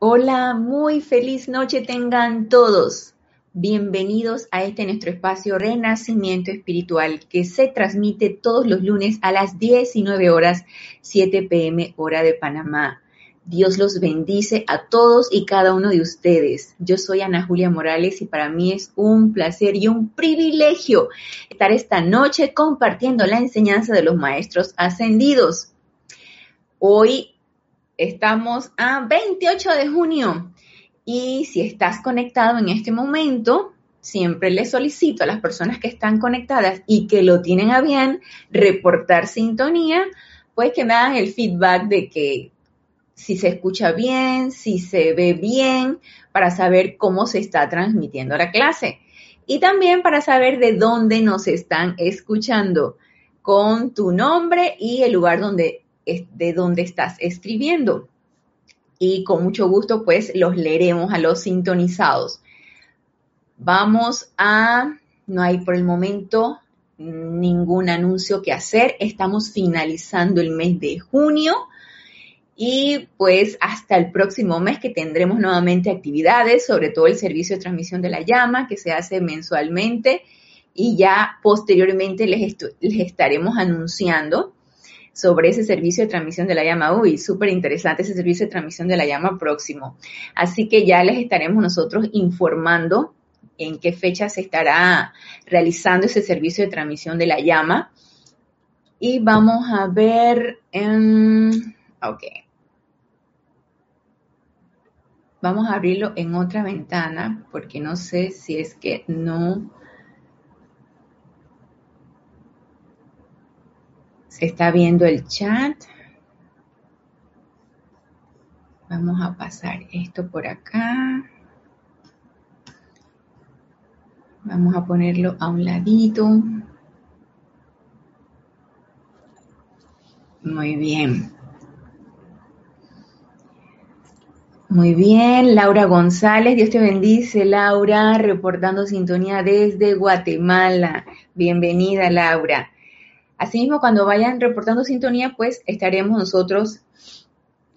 Hola, muy feliz noche tengan todos. Bienvenidos a este nuestro espacio Renacimiento Espiritual que se transmite todos los lunes a las 19 horas 7 pm hora de Panamá. Dios los bendice a todos y cada uno de ustedes. Yo soy Ana Julia Morales y para mí es un placer y un privilegio estar esta noche compartiendo la enseñanza de los maestros ascendidos. Hoy Estamos a 28 de junio y si estás conectado en este momento, siempre les solicito a las personas que están conectadas y que lo tienen a bien reportar sintonía, pues que me hagan el feedback de que si se escucha bien, si se ve bien, para saber cómo se está transmitiendo la clase. Y también para saber de dónde nos están escuchando con tu nombre y el lugar donde de dónde estás escribiendo. Y con mucho gusto, pues los leeremos a los sintonizados. Vamos a, no hay por el momento ningún anuncio que hacer. Estamos finalizando el mes de junio y pues hasta el próximo mes que tendremos nuevamente actividades, sobre todo el servicio de transmisión de la llama que se hace mensualmente y ya posteriormente les, les estaremos anunciando sobre ese servicio de transmisión de la llama. Uy, súper interesante ese servicio de transmisión de la llama próximo. Así que ya les estaremos nosotros informando en qué fecha se estará realizando ese servicio de transmisión de la llama. Y vamos a ver, ok. Vamos a abrirlo en otra ventana porque no sé si es que no Se está viendo el chat. Vamos a pasar esto por acá. Vamos a ponerlo a un ladito. Muy bien. Muy bien, Laura González, Dios te bendice, Laura, reportando sintonía desde Guatemala. Bienvenida, Laura. Asimismo, cuando vayan reportando sintonía, pues estaremos nosotros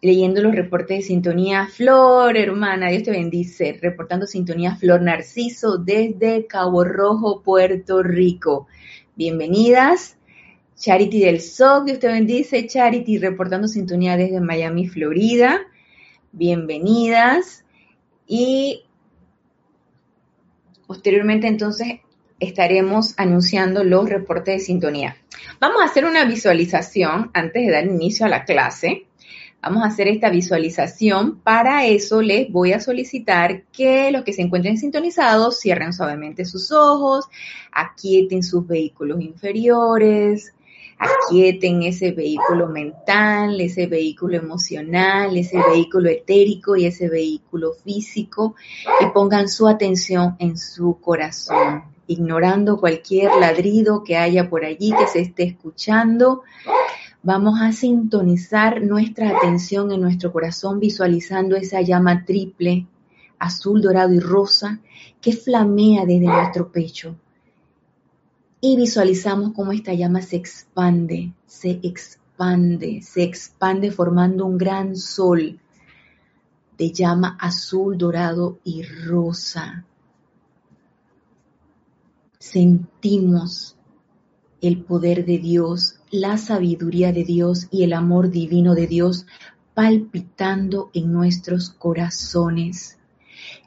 leyendo los reportes de sintonía. Flor, hermana, Dios te bendice. Reportando sintonía Flor Narciso desde Cabo Rojo, Puerto Rico. Bienvenidas. Charity del SOC, Dios te bendice. Charity reportando sintonía desde Miami, Florida. Bienvenidas. Y posteriormente entonces estaremos anunciando los reportes de sintonía. Vamos a hacer una visualización antes de dar inicio a la clase. Vamos a hacer esta visualización. Para eso les voy a solicitar que los que se encuentren sintonizados cierren suavemente sus ojos, aquieten sus vehículos inferiores, aquieten ese vehículo mental, ese vehículo emocional, ese vehículo etérico y ese vehículo físico y pongan su atención en su corazón ignorando cualquier ladrido que haya por allí que se esté escuchando. Vamos a sintonizar nuestra atención en nuestro corazón visualizando esa llama triple, azul, dorado y rosa, que flamea desde nuestro pecho. Y visualizamos cómo esta llama se expande, se expande, se expande formando un gran sol de llama azul, dorado y rosa sentimos el poder de Dios, la sabiduría de Dios y el amor divino de Dios palpitando en nuestros corazones.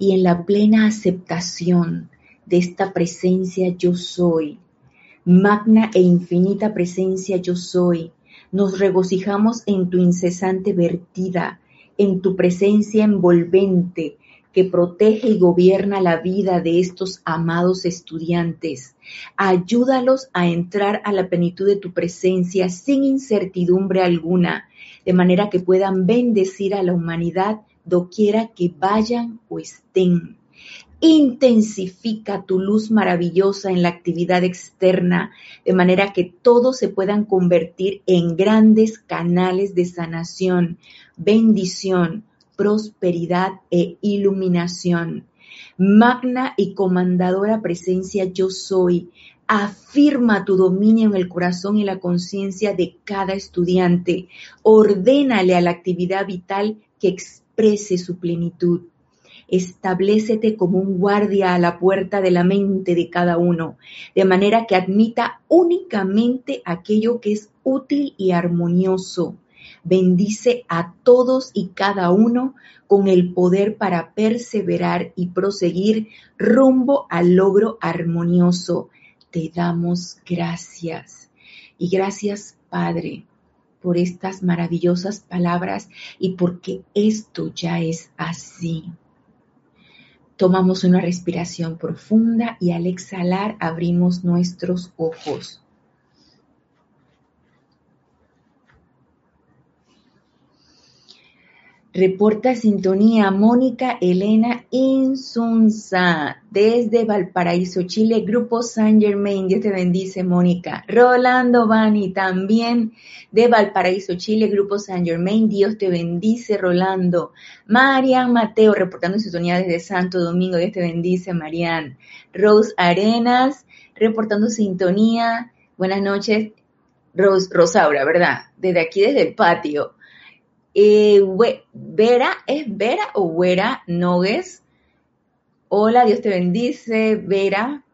Y en la plena aceptación de esta presencia yo soy, magna e infinita presencia yo soy, nos regocijamos en tu incesante vertida, en tu presencia envolvente, que protege y gobierna la vida de estos amados estudiantes. Ayúdalos a entrar a la plenitud de tu presencia sin incertidumbre alguna, de manera que puedan bendecir a la humanidad doquiera que vayan o estén. Intensifica tu luz maravillosa en la actividad externa, de manera que todos se puedan convertir en grandes canales de sanación, bendición, prosperidad e iluminación. Magna y comandadora presencia yo soy. Afirma tu dominio en el corazón y la conciencia de cada estudiante. Ordénale a la actividad vital que exprese su plenitud. Establecete como un guardia a la puerta de la mente de cada uno, de manera que admita únicamente aquello que es útil y armonioso. Bendice a todos y cada uno con el poder para perseverar y proseguir rumbo al logro armonioso. Te damos gracias. Y gracias, Padre, por estas maravillosas palabras y porque esto ya es así. Tomamos una respiración profunda y al exhalar abrimos nuestros ojos. Reporta sintonía Mónica Elena Insunza desde Valparaíso, Chile, Grupo San Germain. Dios te bendice, Mónica. Rolando Bani también de Valparaíso, Chile, Grupo San Germain. Dios te bendice, Rolando. Marian Mateo, reportando sintonía desde Santo Domingo. Dios te bendice, Marian. Rose Arenas, reportando sintonía. Buenas noches. Rosaura, ¿verdad? Desde aquí, desde el patio. Eh, Vera, ¿es Vera o Vera Nogues? Hola, Dios te bendice. Vera,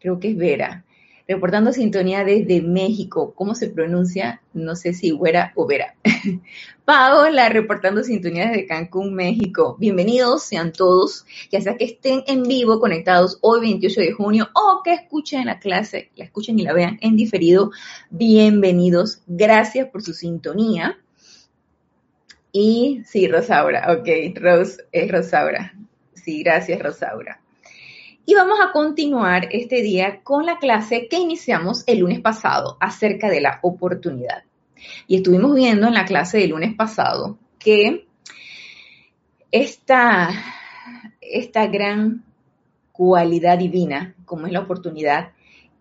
creo que es Vera. Reportando sintonía desde México. ¿Cómo se pronuncia? No sé si Vera o Vera. Paola, reportando sintonía desde Cancún, México. Bienvenidos sean todos, ya sea que estén en vivo conectados hoy 28 de junio o que escuchen la clase, la escuchen y la vean en diferido. Bienvenidos. Gracias por su sintonía. Y sí, Rosaura, ok, Rose es Rosaura. Sí, gracias, Rosaura. Y vamos a continuar este día con la clase que iniciamos el lunes pasado acerca de la oportunidad. Y estuvimos viendo en la clase del lunes pasado que esta, esta gran cualidad divina, como es la oportunidad,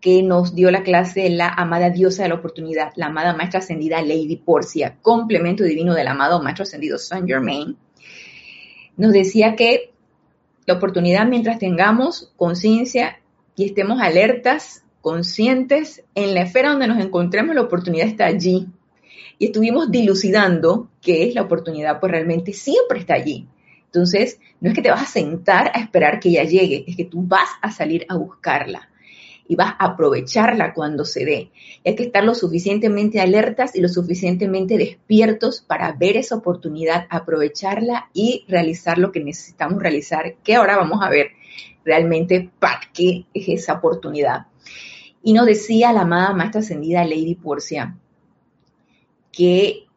que nos dio la clase la amada diosa de la oportunidad, la amada maestra ascendida Lady Porcia, complemento divino del amado maestro ascendido Saint Germain, nos decía que la oportunidad mientras tengamos conciencia y estemos alertas, conscientes, en la esfera donde nos encontremos, la oportunidad está allí. Y estuvimos dilucidando qué es la oportunidad, pues realmente siempre está allí. Entonces, no es que te vas a sentar a esperar que ella llegue, es que tú vas a salir a buscarla y vas a aprovecharla cuando se dé. hay que estar lo suficientemente alertas y lo suficientemente despiertos para ver esa oportunidad, aprovecharla y realizar lo que necesitamos realizar, que ahora vamos a ver realmente para qué es esa oportunidad. Y nos decía la amada maestra ascendida Lady Porcia que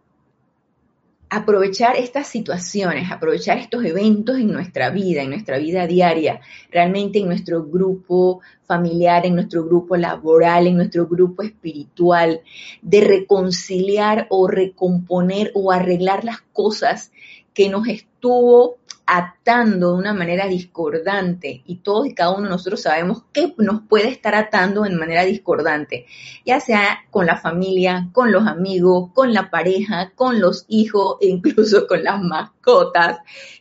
aprovechar estas situaciones, aprovechar estos eventos en nuestra vida, en nuestra vida diaria, realmente en nuestro grupo familiar, en nuestro grupo laboral, en nuestro grupo espiritual, de reconciliar o recomponer o arreglar las cosas que nos estuvo atando de una manera discordante y todos y cada uno de nosotros sabemos qué nos puede estar atando en manera discordante, ya sea con la familia, con los amigos, con la pareja, con los hijos incluso con las mascotas,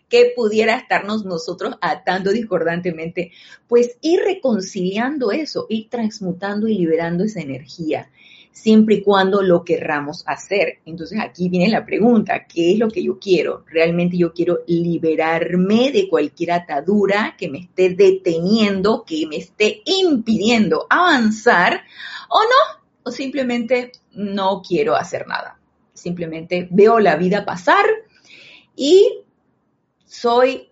que pudiera estarnos nosotros atando discordantemente, pues ir reconciliando eso, ir transmutando y liberando esa energía siempre y cuando lo querramos hacer. Entonces aquí viene la pregunta, ¿qué es lo que yo quiero? ¿Realmente yo quiero liberarme de cualquier atadura que me esté deteniendo, que me esté impidiendo avanzar o no? O simplemente no quiero hacer nada. Simplemente veo la vida pasar y soy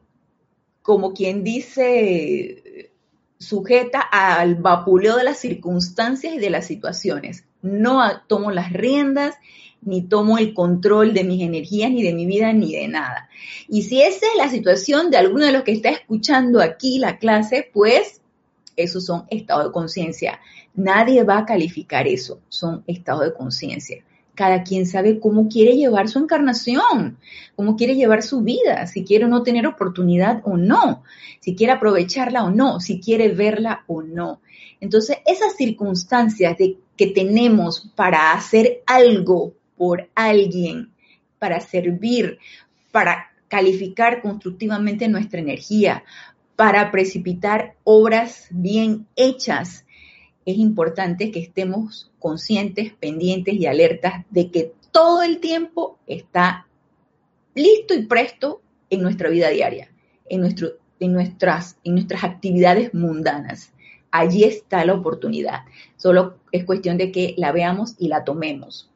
como quien dice sujeta al vapuleo de las circunstancias y de las situaciones no tomo las riendas, ni tomo el control de mis energías, ni de mi vida, ni de nada. Y si esa es la situación de alguno de los que está escuchando aquí la clase, pues esos son estados de conciencia. Nadie va a calificar eso, son estados de conciencia. Cada quien sabe cómo quiere llevar su encarnación, cómo quiere llevar su vida, si quiere no tener oportunidad o no, si quiere aprovecharla o no, si quiere verla o no. Entonces, esas circunstancias de que tenemos para hacer algo por alguien, para servir, para calificar constructivamente nuestra energía, para precipitar obras bien hechas, es importante que estemos conscientes, pendientes y alertas de que todo el tiempo está listo y presto en nuestra vida diaria, en, nuestras, nuestras actividades mundanas. Allí está la oportunidad. Solo es cuestión de que la veamos y la tomemos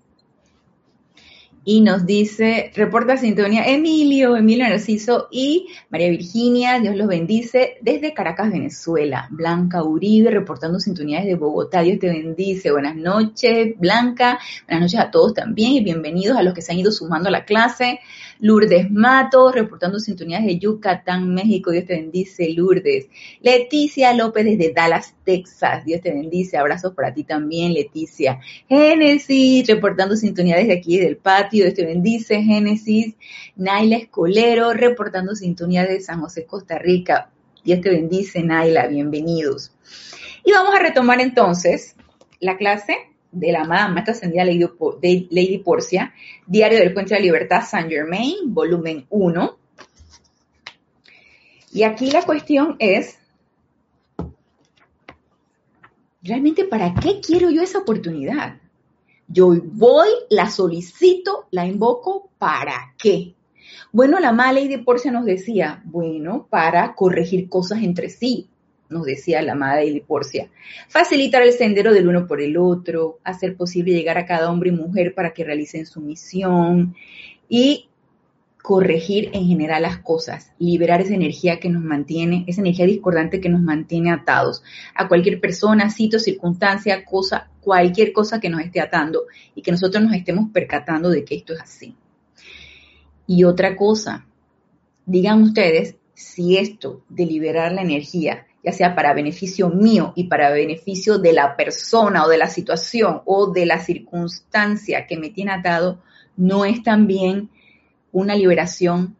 y nos dice, reporta sintonía Emilio, Emilio Narciso y María Virginia, Dios los bendice, desde Caracas, Venezuela. Blanca Uribe, reportando sintonía desde Bogotá, Dios te bendice. Buenas noches, Blanca, buenas noches a todos también y bienvenidos a los que se han ido sumando a la clase. Lourdes Mato, reportando sintonías de Yucatán, México, Dios te bendice, Lourdes. Leticia López desde Dallas, Texas, Dios te bendice, abrazos para ti también, Leticia. Génesis, reportando sintonía desde aquí, del patio, Dios te bendice, Génesis. Naila Escolero, reportando sintonía de San José, Costa Rica. Dios te bendice, Naila, bienvenidos. Y vamos a retomar entonces la clase de la amada maestra ascendida Lady, Lady Porcia, Diario del Puente de la Libertad, Saint Germain, volumen 1. Y aquí la cuestión es, ¿realmente para qué quiero yo esa oportunidad? Yo voy, la solicito, la invoco, ¿para qué? Bueno, la amada Lady Porcia nos decía, bueno, para corregir cosas entre sí, nos decía la amada Porcia. Facilitar el sendero del uno por el otro, hacer posible llegar a cada hombre y mujer para que realicen su misión y corregir en general las cosas, liberar esa energía que nos mantiene, esa energía discordante que nos mantiene atados a cualquier persona, sitio, circunstancia, cosa, cualquier cosa que nos esté atando y que nosotros nos estemos percatando de que esto es así. Y otra cosa, digan ustedes si esto de liberar la energía ya sea para beneficio mío y para beneficio de la persona o de la situación o de la circunstancia que me tiene atado, no es también una liberación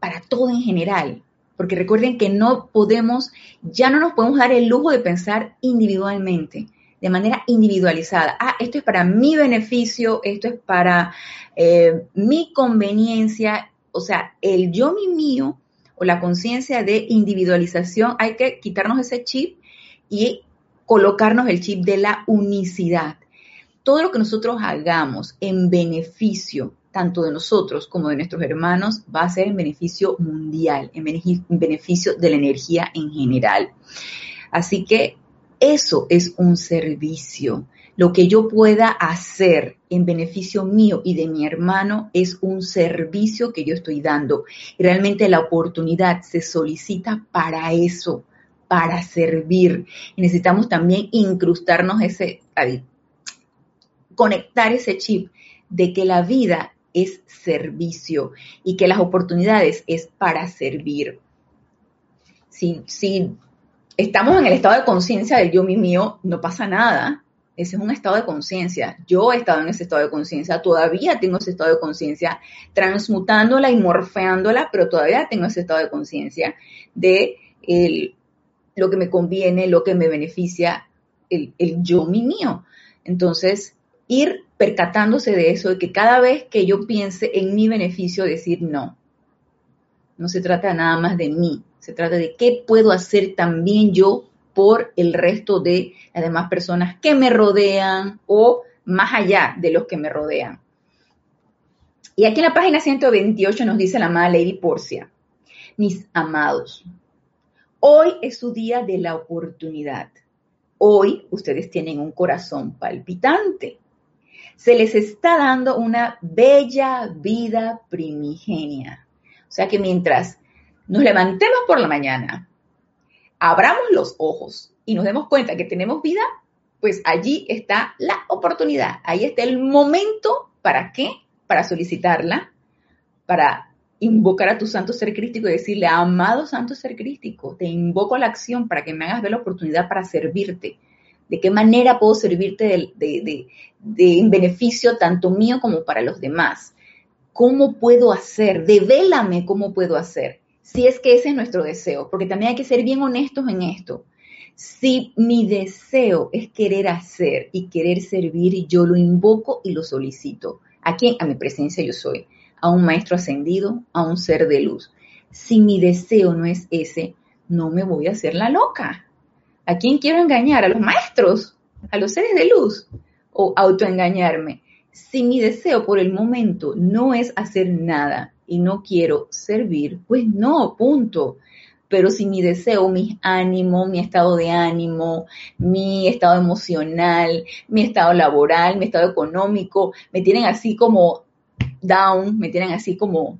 para todo en general. Porque recuerden que no podemos, ya no nos podemos dar el lujo de pensar individualmente, de manera individualizada. Ah, esto es para mi beneficio, esto es para eh, mi conveniencia. O sea, el yo mi mío o la conciencia de individualización, hay que quitarnos ese chip y colocarnos el chip de la unicidad. Todo lo que nosotros hagamos en beneficio tanto de nosotros como de nuestros hermanos va a ser en beneficio mundial, en beneficio de la energía en general. Así que eso es un servicio. Lo que yo pueda hacer en beneficio mío y de mi hermano es un servicio que yo estoy dando. Y realmente la oportunidad se solicita para eso, para servir. Y necesitamos también incrustarnos ese, conectar ese chip de que la vida es servicio y que las oportunidades es para servir. Si, si estamos en el estado de conciencia del yo mi mío, no pasa nada. Ese es un estado de conciencia. Yo he estado en ese estado de conciencia, todavía tengo ese estado de conciencia, transmutándola y morfeándola, pero todavía tengo ese estado de conciencia de lo que me conviene, lo que me beneficia, el, el yo mi mío. Entonces, ir percatándose de eso, de que cada vez que yo piense en mi beneficio, decir no. No se trata nada más de mí, se trata de qué puedo hacer también yo por el resto de las demás personas que me rodean o más allá de los que me rodean. Y aquí en la página 128 nos dice la amada Lady Porcia, mis amados, hoy es su día de la oportunidad. Hoy ustedes tienen un corazón palpitante. Se les está dando una bella vida primigenia. O sea que mientras nos levantemos por la mañana, abramos los ojos y nos demos cuenta que tenemos vida, pues allí está la oportunidad, ahí está el momento, ¿para qué? Para solicitarla, para invocar a tu santo ser crítico y decirle, amado santo ser crítico, te invoco a la acción para que me hagas ver la oportunidad para servirte. ¿De qué manera puedo servirte de, en beneficio tanto mío como para los demás? ¿Cómo puedo hacer? Devélame cómo puedo hacer si es que ese es nuestro deseo, porque también hay que ser bien honestos en esto. Si mi deseo es querer hacer y querer servir, yo lo invoco y lo solicito. ¿A quién? A mi presencia yo soy. A un maestro ascendido, a un ser de luz. Si mi deseo no es ese, no me voy a hacer la loca. ¿A quién quiero engañar? ¿A los maestros? ¿A los seres de luz? ¿O autoengañarme? Si mi deseo por el momento no es hacer nada, y no quiero servir, pues no, punto. Pero si mi deseo, mi ánimo, mi estado de ánimo, mi estado emocional, mi estado laboral, mi estado económico, me tienen así como down, me tienen así como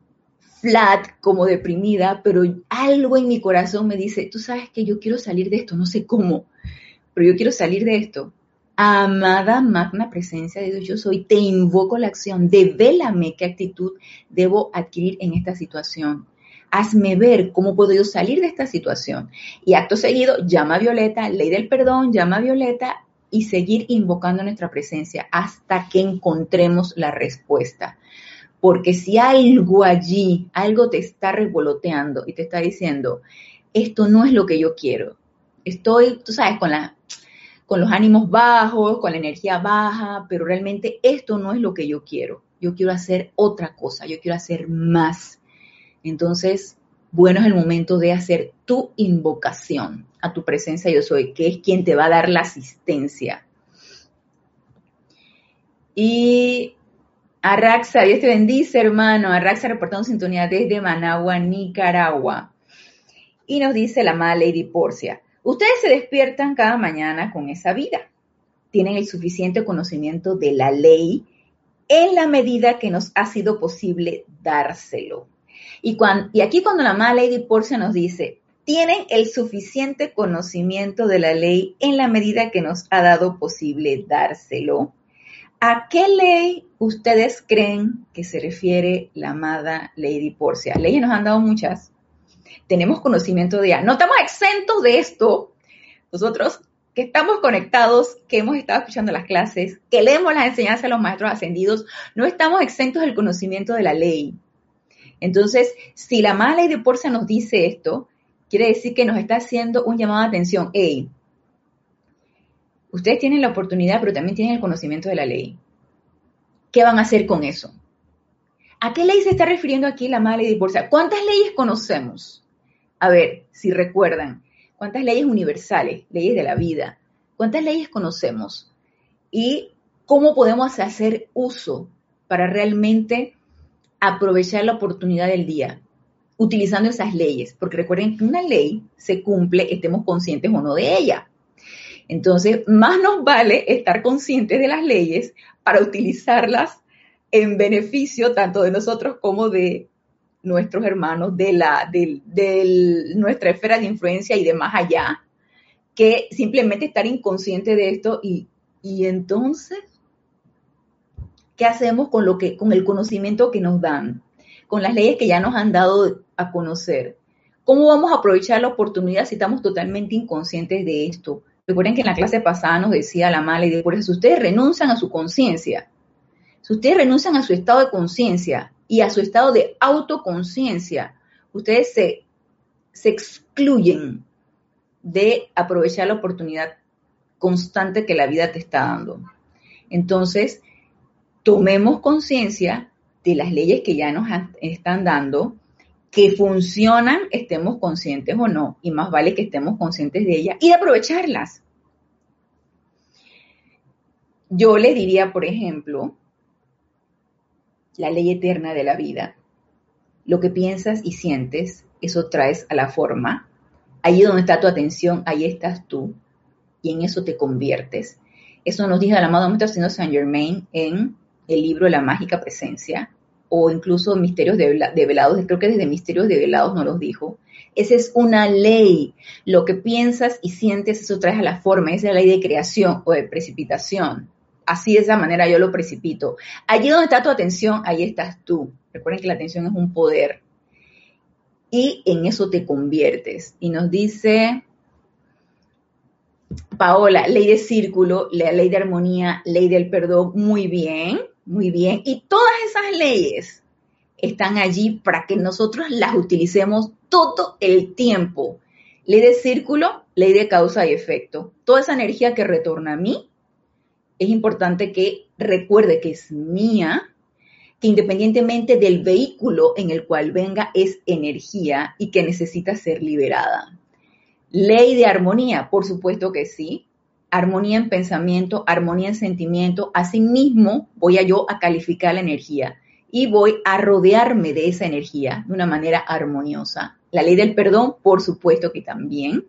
flat, como deprimida, pero algo en mi corazón me dice, tú sabes que yo quiero salir de esto, no sé cómo, pero yo quiero salir de esto. Amada magna presencia de Dios, yo soy, te invoco la acción, devélame qué actitud debo adquirir en esta situación. Hazme ver cómo puedo yo salir de esta situación. Y acto seguido, llama a Violeta, ley del perdón, llama a Violeta y seguir invocando nuestra presencia hasta que encontremos la respuesta. Porque si algo allí, algo te está revoloteando y te está diciendo, esto no es lo que yo quiero. Estoy, tú sabes, con, la, con los ánimos bajos, con la energía baja, pero realmente esto no es lo que yo quiero. Yo quiero hacer otra cosa, yo quiero hacer más. Entonces, bueno, es el momento de hacer tu invocación a tu presencia yo soy, que es quien te va a dar la asistencia. Y Arraxa, Dios te bendice, hermano. Arraxa reportando sintonía desde Managua, Nicaragua. Y nos dice la amada Lady Porcia, ustedes se despiertan cada mañana con esa vida. Tienen el suficiente conocimiento de la ley en la medida que nos ha sido posible dárselo. Y, y aquí cuando la amada Lady Porcia nos dice, tienen el suficiente conocimiento de la ley en la medida que nos ha dado posible dárselo ¿A qué ley ustedes creen que se refiere la amada Lady Porcia? Leyes nos han dado muchas. Tenemos conocimiento de ella. No estamos exentos de esto. Nosotros que estamos conectados, que hemos estado escuchando las clases, que leemos las enseñanzas de los maestros ascendidos, no estamos exentos del conocimiento de la ley. Entonces, si la amada Lady Porcia nos dice esto, quiere decir que nos está haciendo un llamado de atención. Hey, Ustedes tienen la oportunidad, pero también tienen el conocimiento de la ley. ¿Qué van a hacer con eso? ¿A qué ley se está refiriendo aquí la mala ley de divorcio? ¿Cuántas leyes conocemos? A ver, si recuerdan, ¿cuántas leyes universales, leyes de la vida? ¿Cuántas leyes conocemos? Y cómo podemos hacer uso para realmente aprovechar la oportunidad del día utilizando esas leyes, porque recuerden que una ley se cumple, estemos conscientes o no de ella. Entonces, más nos vale estar conscientes de las leyes para utilizarlas en beneficio tanto de nosotros como de nuestros hermanos, de, la, de, nuestra esfera de influencia y de más allá, que simplemente estar inconsciente de esto y, y entonces, ¿qué hacemos con, lo que, con el conocimiento que nos dan, con las leyes que ya nos han dado a conocer? ¿Cómo vamos a aprovechar la oportunidad si estamos totalmente inconscientes de esto? Recuerden que en la clase pasada nos decía la mala y por eso si ustedes renuncian a su conciencia, si ustedes renuncian a su estado de conciencia y a su estado de autoconciencia, ustedes se, se excluyen de aprovechar la oportunidad constante que la vida te está dando. Entonces, tomemos conciencia de las leyes que ya nos están dando que funcionan, estemos conscientes o no, y más vale que estemos conscientes de ellas y de aprovecharlas. Yo le diría, por ejemplo, la ley eterna de la vida. Lo que piensas y sientes, eso traes a la forma. Allí donde está tu atención, ahí estás tú, y en eso te conviertes. Eso nos dijo el amado Maestro Saint Germain en el libro La Mágica Presencia, o incluso misterios develados, creo que desde misterios develados no los dijo. Esa es una ley. Lo que piensas y sientes, eso traes a la forma. Esa es la ley de creación o de precipitación. Así de esa manera yo lo precipito. Allí donde está tu atención, ahí estás tú. Recuerden que la atención es un poder. Y en eso te conviertes. Y nos dice Paola, ley de círculo, ley de armonía, ley del perdón. Muy bien. Muy bien. Y todas esas leyes están allí para que nosotros las utilicemos todo el tiempo. Ley de círculo, ley de causa y efecto. Toda esa energía que retorna a mí, es importante que recuerde que es mía, que independientemente del vehículo en el cual venga, es energía y que necesita ser liberada. Ley de armonía, por supuesto que sí armonía en pensamiento, armonía en sentimiento, asimismo voy a yo a calificar la energía. y voy a rodearme de esa energía de una manera armoniosa. La ley del perdón, por supuesto que también,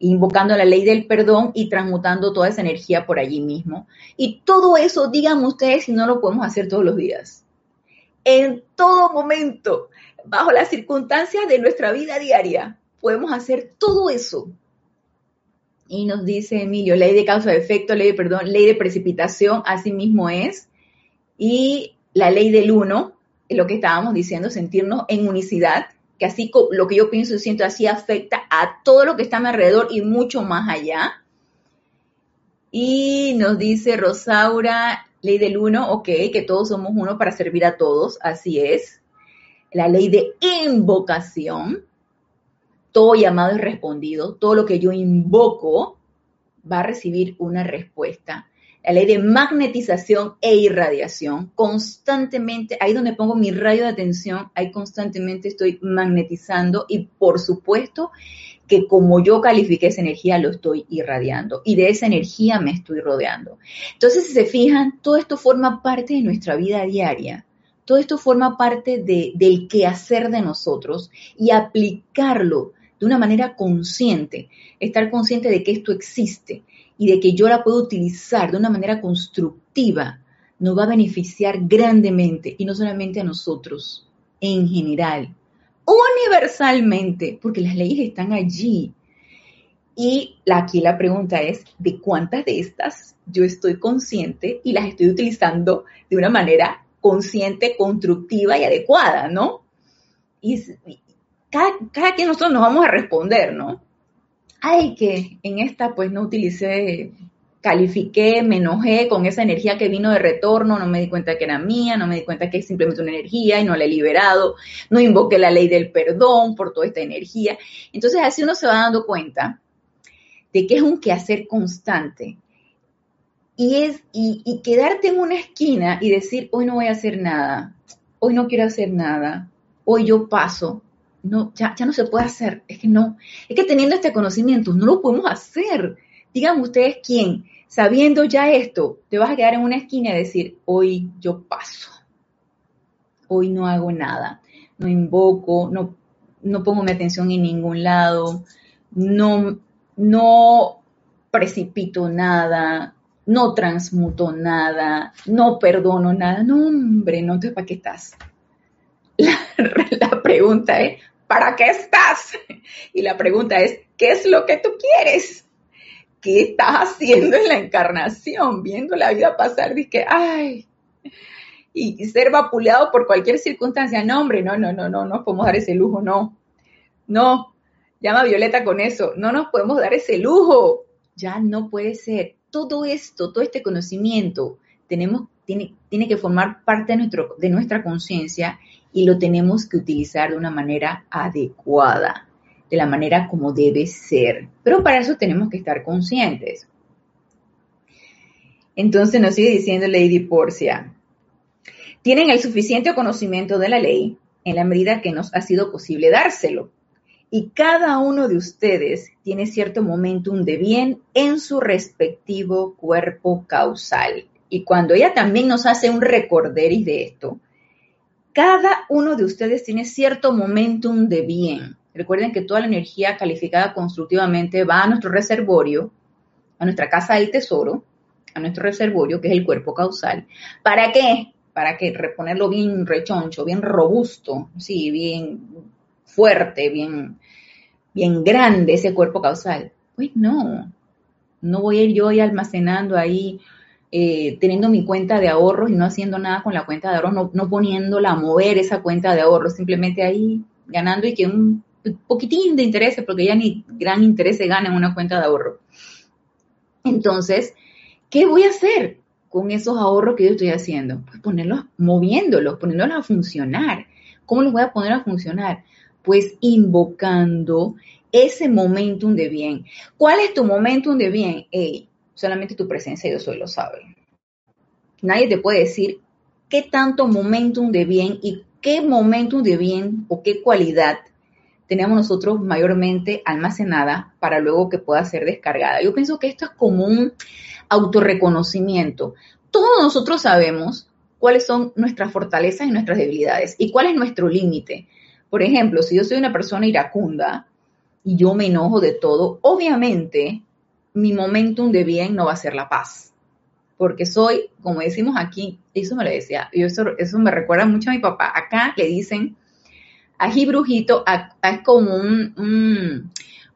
invocando la ley del perdón y transmutando toda esa energía por allí mismo. Y todo eso, díganme ustedes si no lo podemos hacer todos los días. En todo momento, bajo las circunstancias de nuestra vida diaria, podemos hacer todo eso. Y nos dice Emilio, ley de causa-efecto, ley de perdón, ley de precipitación, así mismo es. Y la ley del uno, lo que estábamos diciendo, sentirnos en unicidad, que así lo que yo pienso y siento así afecta a todo lo que está a mi alrededor y mucho más allá. Y nos dice Rosaura, ley del uno, ok, que todos somos uno para servir a todos, así es. La ley de invocación, todo llamado es respondido, todo lo que yo invoco va a recibir una respuesta la ley de magnetización e irradiación. Constantemente, ahí donde pongo mi rayo de atención, ahí constantemente estoy magnetizando y por supuesto que como yo califique esa energía, lo estoy irradiando y de esa energía me estoy rodeando. Entonces, si se fijan, todo esto forma parte de nuestra vida diaria. Todo esto forma parte de, del quehacer de nosotros y aplicarlo de una manera consciente, estar consciente de que esto existe, y de que yo la puedo utilizar de una manera constructiva, nos va a beneficiar grandemente y no solamente a nosotros, en general, universalmente, porque las leyes están allí. Y aquí la pregunta es, ¿de cuántas de estas yo estoy consciente y las estoy utilizando de una manera consciente, constructiva y adecuada, ¿no? Cada, cada quien nosotros nos vamos a responder, ¿no? ay, que en esta pues no utilicé, califiqué, me enojé con esa energía que vino de retorno, no me di cuenta que era mía, no me di cuenta que es simplemente una energía y no la he liberado, no invoqué la ley del perdón por toda esta energía. Entonces así uno se va dando cuenta de que es un quehacer constante. Y es, y, y quedarte en una esquina y decir, hoy no voy a hacer nada, hoy no quiero hacer nada, hoy yo paso, no, ya, ya no se puede hacer. Es que no, es que teniendo este conocimiento no lo podemos hacer. Díganme ustedes quién, sabiendo ya esto, te vas a quedar en una esquina y decir, hoy yo paso. Hoy no hago nada. No invoco, no, no pongo mi atención en ningún lado, no, no precipito nada, no transmuto nada, no perdono nada. No, hombre, no, entonces ¿para qué estás? La, pregunta es, ¿para qué estás? Y la pregunta es, ¿qué es lo que tú quieres? ¿Qué estás haciendo en la encarnación? Viendo la vida pasar, que, ay, y ser vapuleado por cualquier circunstancia. No, hombre, no, no, no, no, no podemos dar ese lujo, no. No, llama a Violeta con eso, no nos podemos dar ese lujo. Ya no puede ser. Todo esto, todo este conocimiento, tenemos, tiene, tiene que formar parte de, nuestro, de nuestra conciencia y lo tenemos que utilizar de una manera adecuada, de la manera como debe ser. Pero para eso tenemos que estar conscientes. Entonces nos sigue diciendo Lady Porcia, tienen el suficiente conocimiento de la ley en la medida que nos ha sido posible dárselo. Y cada uno de ustedes tiene cierto momentum de bien en su respectivo cuerpo causal. Y cuando ella también nos hace un recorderis de esto, cada uno de ustedes tiene cierto momentum de bien. Recuerden que toda la energía calificada constructivamente va a nuestro reservorio, a nuestra casa del tesoro, a nuestro reservorio, que es el cuerpo causal. ¿Para qué? Para que reponerlo bien rechoncho, bien robusto, sí, bien fuerte, bien, bien grande ese cuerpo causal. Pues no, no voy a ir yo ahí almacenando ahí eh, teniendo mi cuenta de ahorros y no haciendo nada con la cuenta de ahorros, no, no poniéndola a mover esa cuenta de ahorros, simplemente ahí ganando y que un poquitín de interés, porque ya ni gran interés se gana en una cuenta de ahorro. Entonces, ¿qué voy a hacer con esos ahorros que yo estoy haciendo? Pues ponerlos, moviéndolos, poniéndolos a funcionar. ¿Cómo los voy a poner a funcionar? Pues invocando ese momentum de bien. ¿Cuál es tu momentum de bien? Solamente tu presencia yo soy lo sabe. Nadie te puede decir qué tanto momentum de bien y qué momentum de bien o qué cualidad tenemos nosotros mayormente almacenada para luego que pueda ser descargada. Yo pienso que esto es como un autorreconocimiento. Todos nosotros sabemos cuáles son nuestras fortalezas y nuestras debilidades y cuál es nuestro límite. Por ejemplo, si yo soy una persona iracunda y yo me enojo de todo, obviamente mi momentum de bien no va a ser la paz. Porque soy, como decimos aquí, eso me lo decía, yo eso, eso me recuerda mucho a mi papá. Acá le dicen ají brujito, es como un,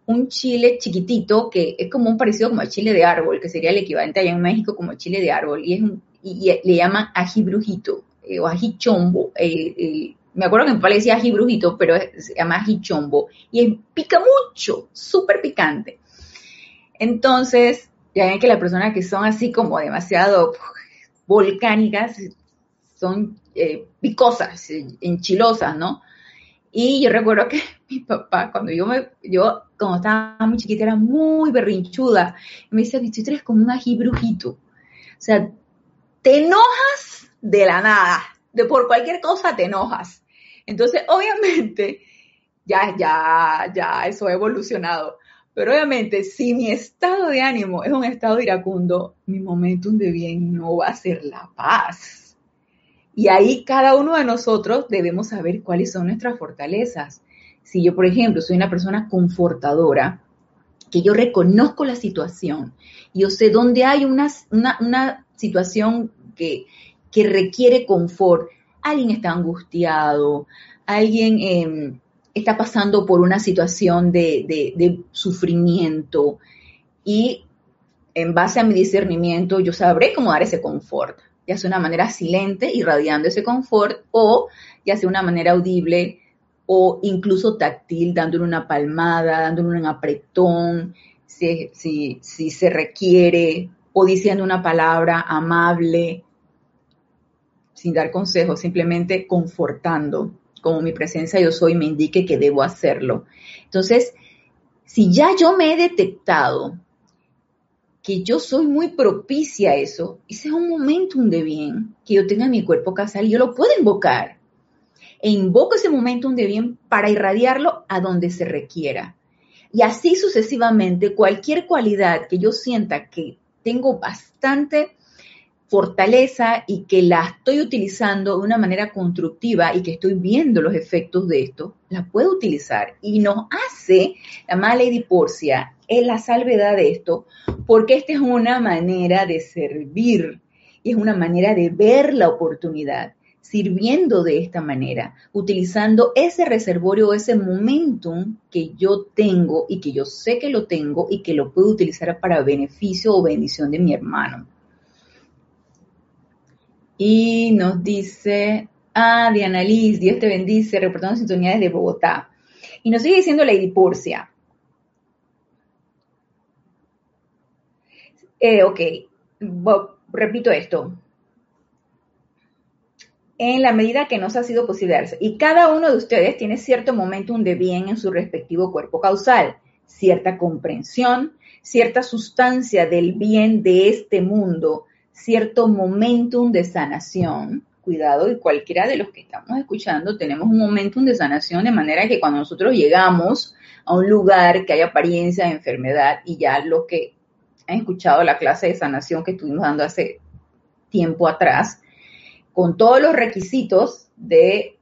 un, chile chiquitito que es como un parecido como el chile de árbol, que sería el equivalente allá en México como el chile de árbol, y, es y, le llaman ají brujito eh, o ají chombo. Eh, eh, me acuerdo que mi papá le decía ají brujito, pero se llama ají chombo, y pica mucho, súper picante. Entonces, ya ven que las personas que son así como demasiado volcánicas son picosas, enchilosas, ¿no? Y yo recuerdo que mi papá, cuando yo me, yo, como estaba muy chiquita, era muy berrinchuda. me decía, tú eres como un ají brujito. O sea, te enojas de la nada. De por cualquier cosa te enojas. Entonces, obviamente, ya, ya, ya, eso ha evolucionado. Pero obviamente, si mi estado de ánimo es un estado iracundo, mi momentum de bien no va a ser la paz y ahí cada uno de nosotros debemos saber cuáles son nuestras fortalezas. Si yo, por ejemplo, soy una persona confortadora, que yo reconozco la situación, yo sé dónde hay una, una, situación que, que, requiere confort, alguien está angustiado, alguien em, está pasando por una situación de, de sufrimiento, y en base a mi discernimiento yo sabré cómo dar ese confort ya sea una manera silente, irradiando ese confort, o ya sea una manera audible o incluso táctil, dándole una palmada, dándole un apretón, si, si se requiere, o diciendo una palabra amable, sin dar consejos, simplemente confortando, como mi presencia yo soy me indique que debo hacerlo. Entonces, si ya yo me he detectado que yo soy muy propicia a eso, ese es un momentum de bien que yo tenga en mi cuerpo casal y yo lo puedo invocar. E invoco ese momentum de bien para irradiarlo a donde se requiera. Y así sucesivamente, cualquier cualidad que yo sienta que tengo bastante fortaleza y que la estoy utilizando de una manera constructiva y que estoy viendo los efectos de esto, la puedo utilizar. Y nos hace, la mala Porcia, es la salvedad de esto, porque esta es una manera de servir y es una manera de ver la oportunidad, sirviendo de esta manera, utilizando ese reservorio, ese momentum que yo tengo y que yo sé que lo tengo y que lo puedo utilizar para beneficio o bendición de mi hermano. Y nos dice, ah, Diana Liz, Dios te bendice, reportando sintonía desde Bogotá. Y nos sigue diciendo Lady Purcia. Eh, ok, repito esto. En la medida que nos ha sido posible y cada uno de ustedes tiene cierto momentum de bien en su respectivo cuerpo causal, cierta comprensión, cierta sustancia del bien de este mundo, cierto momentum de sanación. Cuidado, y cualquiera de los que estamos escuchando tenemos un momentum de sanación de manera que cuando nosotros llegamos a un lugar que hay apariencia de enfermedad y ya los que han escuchado la clase de sanación que estuvimos dando hace tiempo atrás, con todos los requisitos de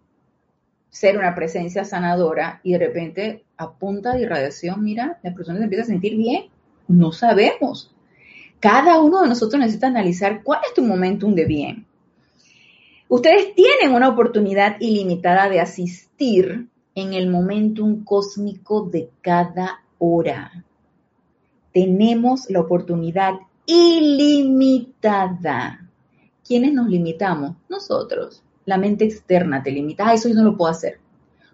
ser una presencia sanadora y de repente a punta de irradiación, mira, la persona se empieza a sentir bien. No sabemos. Cada uno de nosotros necesita analizar cuál es tu momentum de bien. Ustedes tienen una oportunidad ilimitada de asistir en el momentum cósmico de cada hora. Tenemos la oportunidad ilimitada. ¿Quiénes nos limitamos? Nosotros. La mente externa te limita. Ah, eso yo no lo puedo hacer.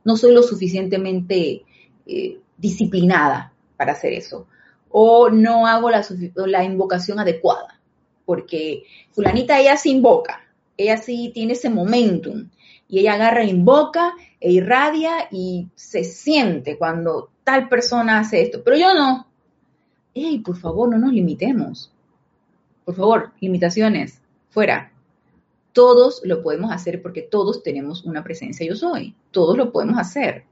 No soy lo suficientemente eh, disciplinada para hacer eso o no hago la, invocación adecuada, porque fulanita ella se invoca, ella sí tiene ese momentum y ella agarra, invoca e irradia y se siente cuando tal persona hace esto, pero yo no. Ey, por favor, no nos limitemos. Por favor, limitaciones, fuera. Todos lo podemos hacer porque todos tenemos una presencia yo soy. Todos lo podemos hacer.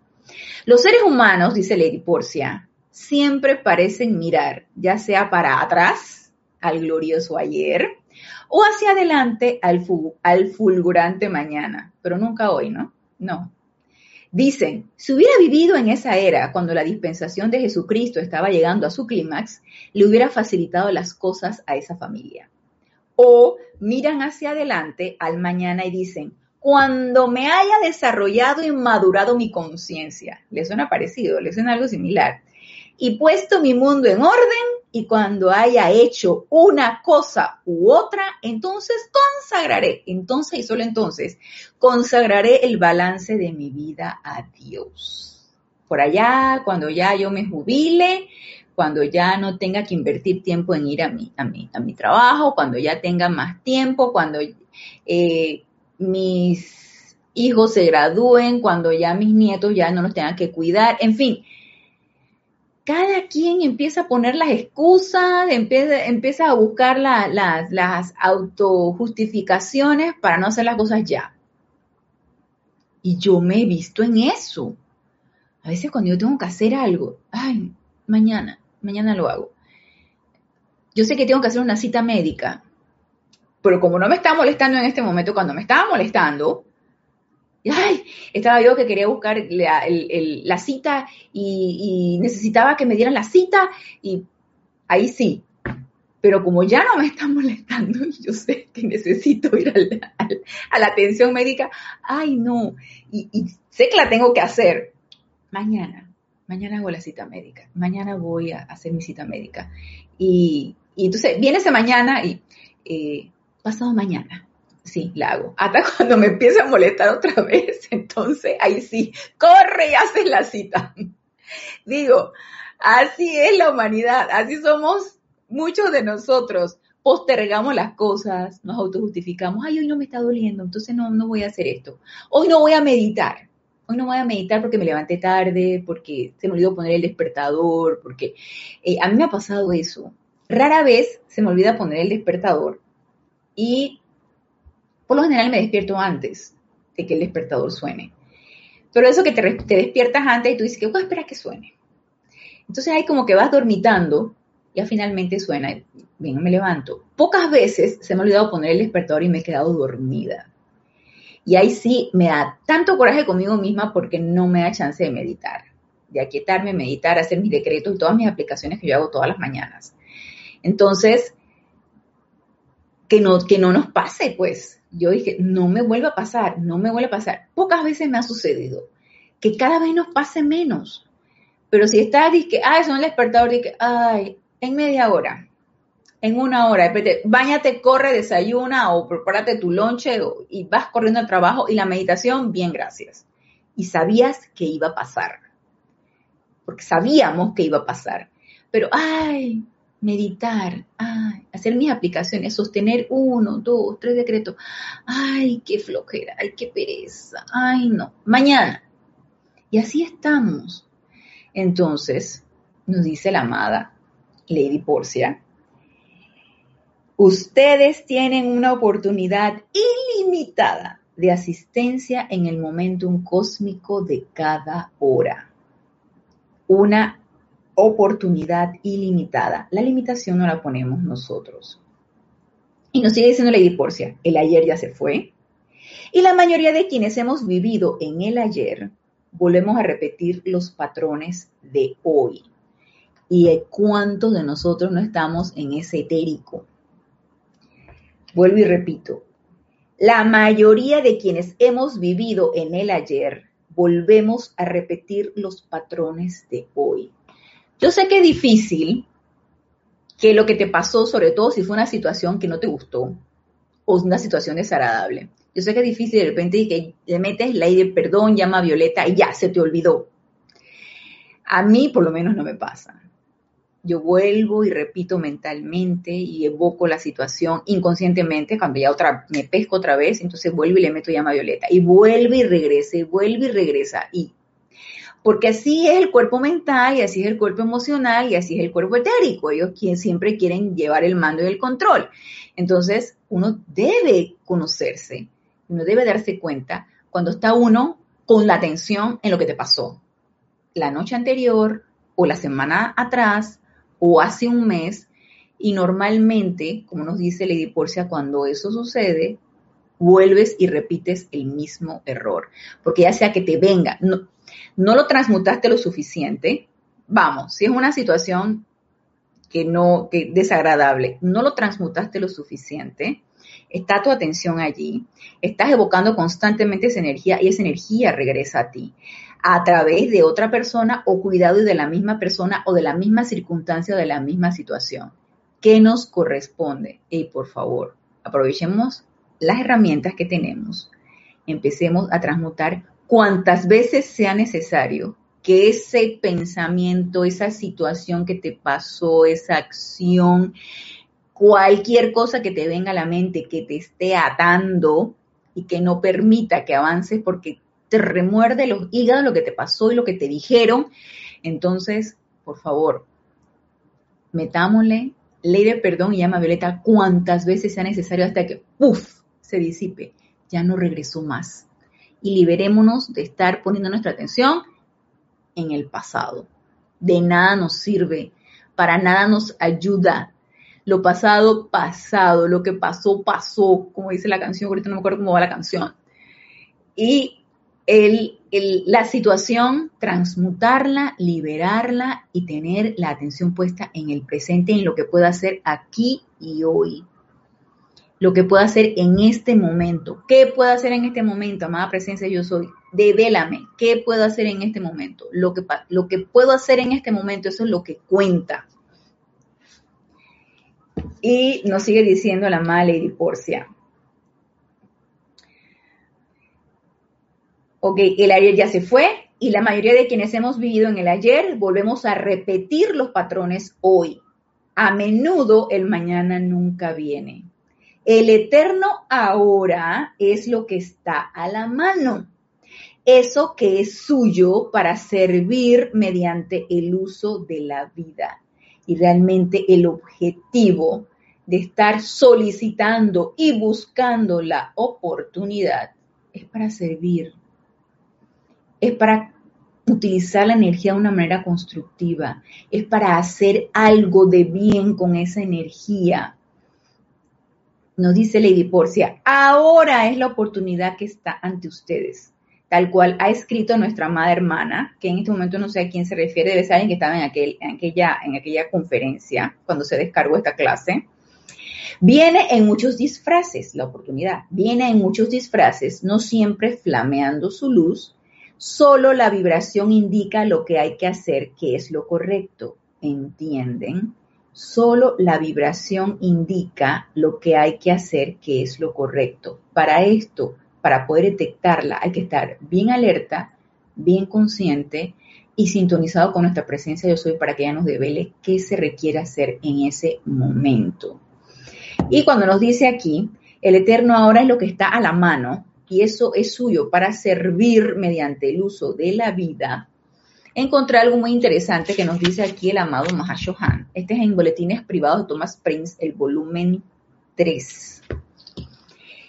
Los seres humanos, dice Lady Porcia, siempre parecen mirar, ya sea para atrás, al glorioso ayer, O hacia adelante al, fulgurante mañana, pero nunca hoy, ¿no? No. Dicen, si hubiera vivido en esa era, cuando la dispensación de Jesucristo estaba llegando a su clímax, le hubiera facilitado las cosas a esa familia. O miran hacia adelante al mañana y dicen, cuando me haya desarrollado y madurado mi conciencia, le suena parecido, le suena algo similar, y puesto mi mundo en orden, y cuando haya hecho una cosa u otra, entonces consagraré, entonces y solo entonces, consagraré el balance de mi vida a Dios. Por allá, cuando ya yo me jubile, cuando ya no tenga que invertir tiempo en ir a mi, a mi, a mi trabajo, cuando ya tenga más tiempo, cuando eh, mis hijos se gradúen, cuando ya mis nietos ya no los tengan que cuidar, en fin. Cada quien empieza a poner las excusas, empieza, empieza a buscar las autojustificaciones para no hacer las cosas ya. Y yo me he visto en eso. A veces cuando yo tengo que hacer algo, ay, mañana, mañana lo hago. Yo sé que tengo que hacer una cita médica, pero como no me está molestando en este momento, cuando me estaba molestando, ay, estaba yo que quería buscar la, cita y, necesitaba que me dieran la cita y ahí sí. Pero como ya no me está molestando y yo sé que necesito ir a la atención médica, ay no, y, y sé que la tengo que hacer mañana mañana hago la cita médica, mañana voy a hacer mi cita médica. Y, entonces viene ese mañana y eh, pasado mañana, sí, la hago. Hasta cuando me empieza a molestar otra vez, entonces ahí sí, corre y haces la cita. Digo, así es la humanidad, así somos muchos de nosotros. Postergamos las cosas, nos autojustificamos, ay, hoy no me está doliendo, entonces no, no voy a hacer esto. Hoy no voy a meditar hoy no voy a meditar porque me levanté tarde, porque se me olvidó poner el despertador, porque eh, a mí me ha pasado eso. Rara vez se me olvida poner el despertador y por lo general me despierto antes de que el despertador suene. Pero eso que te, despiertas antes y tú dices que voy a esperar que suene. Entonces ahí como que vas dormitando y finalmente suena, bien, me levanto. Pocas veces se me ha olvidado poner el despertador y me he quedado dormida. Y ahí sí me da tanto coraje conmigo misma porque no me da chance de meditar, de aquietarme, meditar, hacer mis decretos y todas mis aplicaciones que yo hago todas las mañanas. Entonces, que no, que no nos pase, pues. Yo dije, no me vuelva a pasar, no me vuelva a pasar. Pocas veces me ha sucedido que cada vez nos pase menos. Pero si está, que, ay, son el despertador, que, ay, en media hora, en una hora. Báñate, corre, desayuna o prepárate tu lonche y vas corriendo al trabajo y la meditación, bien, gracias. Y sabías que iba a pasar. Porque sabíamos que iba a pasar. Pero, ay, meditar, hacer mis aplicaciones, sostener uno, dos, tres decretos. Ay, qué flojera, ay, qué pereza, ay, no. Mañana. Y así estamos. Entonces, nos dice la amada Lady Porcia, Ustedes tienen una oportunidad ilimitada de asistencia en el momentum cósmico de cada hora. Una oportunidad ilimitada. La limitación no la ponemos nosotros. Y nos sigue diciendo Lady Porcia, el ayer ya se fue. Y la mayoría de quienes hemos vivido en el ayer, volvemos a repetir los patrones de hoy. ¿Y cuántos de nosotros no estamos en ese etérico? Vuelvo y repito, la mayoría de quienes hemos vivido en el ayer volvemos a repetir los patrones de hoy. Yo sé que es difícil que lo que te pasó, sobre todo si fue una situación que no te gustó o una situación desagradable. Yo sé que es difícil de repente que le metes la idea de perdón, llama a Violeta y ya se te olvidó. A mí por lo menos no me pasa yo vuelvo y repito mentalmente y evoco la situación inconscientemente, cuando ya otra, me pesco otra vez, entonces vuelvo y le meto llama violeta, y vuelve y regresa, y vuelve y regresa, y porque así es el cuerpo mental, y así es el cuerpo emocional, y así es el cuerpo etérico, ellos siempre quieren llevar el mando y el control. Entonces, uno debe conocerse, uno debe darse cuenta cuando está uno con la atención en lo que te pasó la noche anterior o la semana atrás o hace un mes Y normalmente, como nos dice Lady Porcia, cuando eso sucede, vuelves y repites el mismo error. Porque ya sea que te venga, no lo transmutaste lo suficiente, vamos, si es una situación que no, que desagradable, no lo transmutaste lo suficiente, está tu atención allí, estás evocando constantemente esa energía y esa energía regresa a ti a través de otra persona o cuidado de la misma persona o de la misma circunstancia o de la misma situación. ¿Qué nos corresponde? Y por favor, aprovechemos las herramientas que tenemos. Empecemos a transmutar cuantas veces sea necesario que ese pensamiento, esa situación que te pasó, esa acción, cualquier cosa que te venga a la mente que te esté atando y que no permita que avances porque te remuerde los hígados lo que te pasó y lo que te dijeron. Entonces, por favor, metámosle ley de perdón y llama Violeta cuantas veces sea necesario hasta que, ¡puf!, se disipe. Ya no regresó más. Y liberémonos de estar poniendo nuestra atención en el pasado. De nada nos sirve, para nada nos ayuda. Lo pasado, pasado, lo que pasó, pasó, como dice la canción, ahorita no me acuerdo cómo va la canción. Y el, la situación, transmutarla, liberarla y tener la atención puesta en el presente, en lo que pueda hacer aquí y hoy lo que puedo hacer en este momento. ¿Qué puedo hacer en este momento, amada presencia yo soy? Devélame, ¿qué puedo hacer en este momento? Lo que, puedo hacer en este momento, eso es lo que cuenta. Y nos sigue diciendo la amada Lady Porcia. Ok, el ayer ya se fue y la mayoría de quienes hemos vivido en el ayer volvemos a repetir los patrones hoy. A menudo el mañana nunca viene. El eterno ahora es lo que está a la mano. Eso que es suyo para servir mediante el uso de la vida. Y realmente el objetivo de estar solicitando y buscando la oportunidad es para servir. Es para utilizar la energía de una manera constructiva. Es para hacer algo de bien con esa energía nos dice Lady Porcia, ahora es la oportunidad que está ante ustedes, tal cual ha escrito nuestra amada hermana, que en este momento no sé a quién se refiere, debe ser alguien que estaba en, aquel, en, aquella, en aquella conferencia cuando se descargó esta clase. Viene en muchos disfraces, la oportunidad, viene en muchos disfraces, no siempre flameando su luz, solo la vibración indica lo que hay que hacer, que es lo correcto, ¿entienden? Solo la vibración indica lo que hay que hacer, que es lo correcto. Para esto, para poder detectarla, hay que estar bien alerta, bien consciente y sintonizado con nuestra presencia yo soy para que ella nos devele qué se requiere hacer en ese momento. Y cuando nos dice aquí, el eterno ahora es lo que está a la mano y eso es suyo para servir mediante el uso de la vida encontré algo muy interesante que nos dice aquí el amado Mahashohan. Este es en Boletines Privados de Thomas Prince, el volumen 3.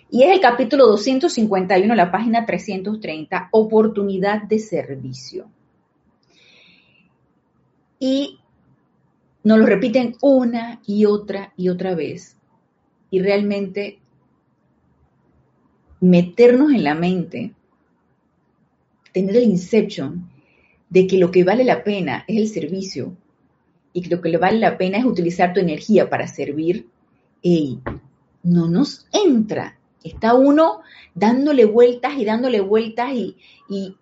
Y es el capítulo 251, la página 330, oportunidad de servicio. Y nos lo repiten una y otra y otra vez. Y realmente meternos en la mente, tener el inception de que lo que vale la pena es el servicio y que lo que le vale la pena es utilizar tu energía para servir, ey, no nos entra. Está uno dándole vueltas y dándole vueltas y,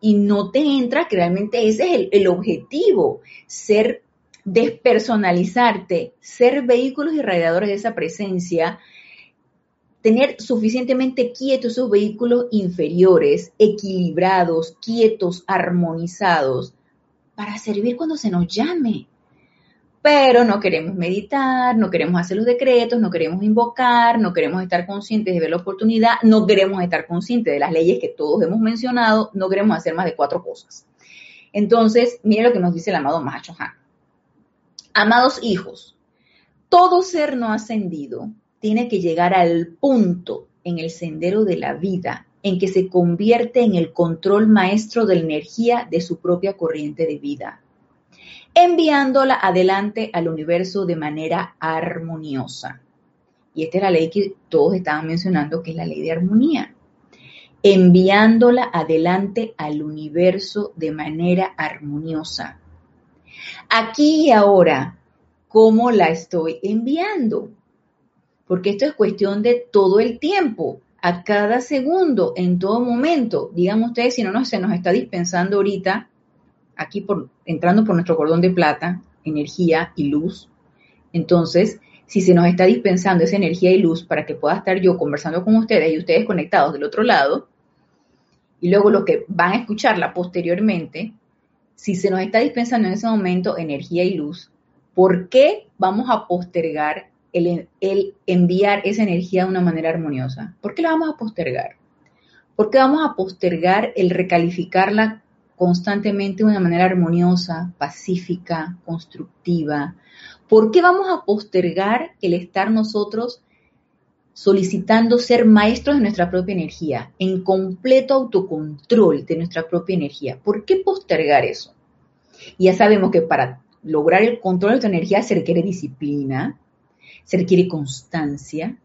no te entra que realmente ese es el, el objetivo, ser despersonalizarte, ser vehículos y radiadores de esa presencia tener suficientemente quietos esos vehículos inferiores, equilibrados, quietos, armonizados, para servir cuando se nos llame. Pero no queremos meditar, no queremos hacer los decretos, no queremos invocar, no queremos estar conscientes de ver la oportunidad, no queremos estar conscientes de las leyes que todos hemos mencionado, no queremos hacer más de cuatro cosas. Entonces, mire lo que nos dice el amado Mahacho Han. Amados hijos, todo ser no ascendido tiene que llegar al punto en el sendero de la vida en que se convierte en el control maestro de la energía de su propia corriente de vida. enviándola adelante al universo de manera armoniosa. Y esta es la ley que todos estaban mencionando, que es la ley de armonía. Enviándola adelante al universo de manera armoniosa. Aquí y ahora, ¿cómo la estoy enviando? Porque esto es cuestión de todo el tiempo, a cada segundo, en todo momento. Digan ustedes si no, se nos está dispensando ahorita aquí por, entrando por nuestro cordón de plata, energía y luz. Entonces, si se nos está dispensando esa energía y luz para que pueda estar yo conversando con ustedes y ustedes conectados del otro lado, y luego los que van a escucharla posteriormente, si se nos está dispensando en ese momento energía y luz, ¿por qué vamos a postergar el, enviar esa energía de una manera armoniosa? ¿Por qué la vamos a postergar? ¿Por qué vamos a postergar el recalificarla constantemente de una manera armoniosa, pacífica, constructiva? ¿Por qué vamos a postergar el estar nosotros solicitando ser maestros de nuestra propia energía, en completo autocontrol de nuestra propia energía? ¿Por qué postergar eso? Ya sabemos que para lograr el control de tu energía se requiere disciplina, se requiere constancia,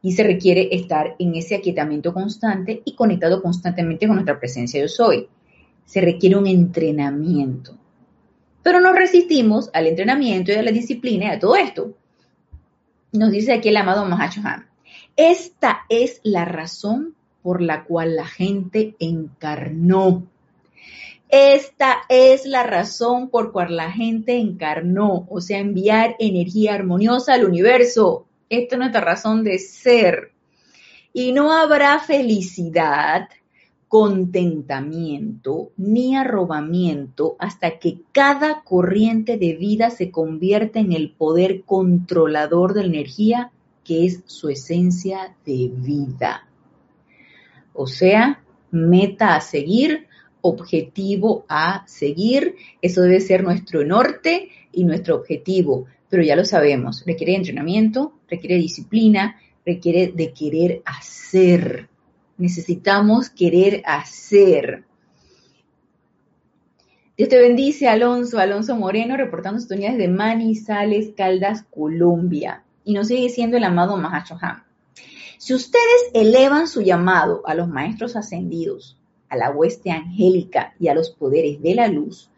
y se requiere estar en ese aquietamiento constante y conectado constantemente con nuestra presencia yo soy se requiere un entrenamiento. Pero nos resistimos al entrenamiento y a la disciplina y a todo esto. Nos dice aquí el amado Mahachohan. Esta es la razón por la cual la gente encarnó. Esta es la razón por cual la gente encarnó, o sea, enviar energía armoniosa al universo. Esta es nuestra razón de ser. Y no habrá felicidad contentamiento ni arrobamiento hasta que cada corriente de vida se convierta en el poder controlador de la energía que es su esencia de vida. O sea, meta a seguir, objetivo a seguir, eso debe ser nuestro norte y nuestro objetivo, pero ya lo sabemos, requiere entrenamiento, requiere disciplina, requiere de querer hacer necesitamos querer hacer. Dios te bendice, Alonso, Alonso Moreno, reportando sus unidades de Manizales, Caldas, Colombia. Y nos sigue diciendo el amado Mahachohan. Si ustedes elevan su llamado a los maestros ascendidos, a la hueste angélica y a los poderes de la luz,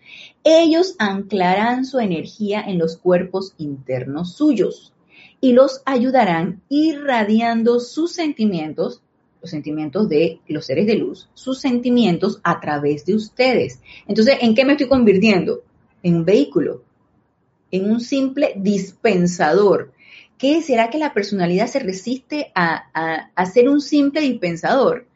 ellos anclarán su energía en los cuerpos internos suyos y los ayudarán irradiando sus sentimientos los sentimientos de los seres de luz, sus sentimientos a través de ustedes. Entonces, ¿en qué me estoy convirtiendo? En un vehículo, en un simple dispensador. ¿Qué será que la personalidad se resiste a, ser un simple dispensador?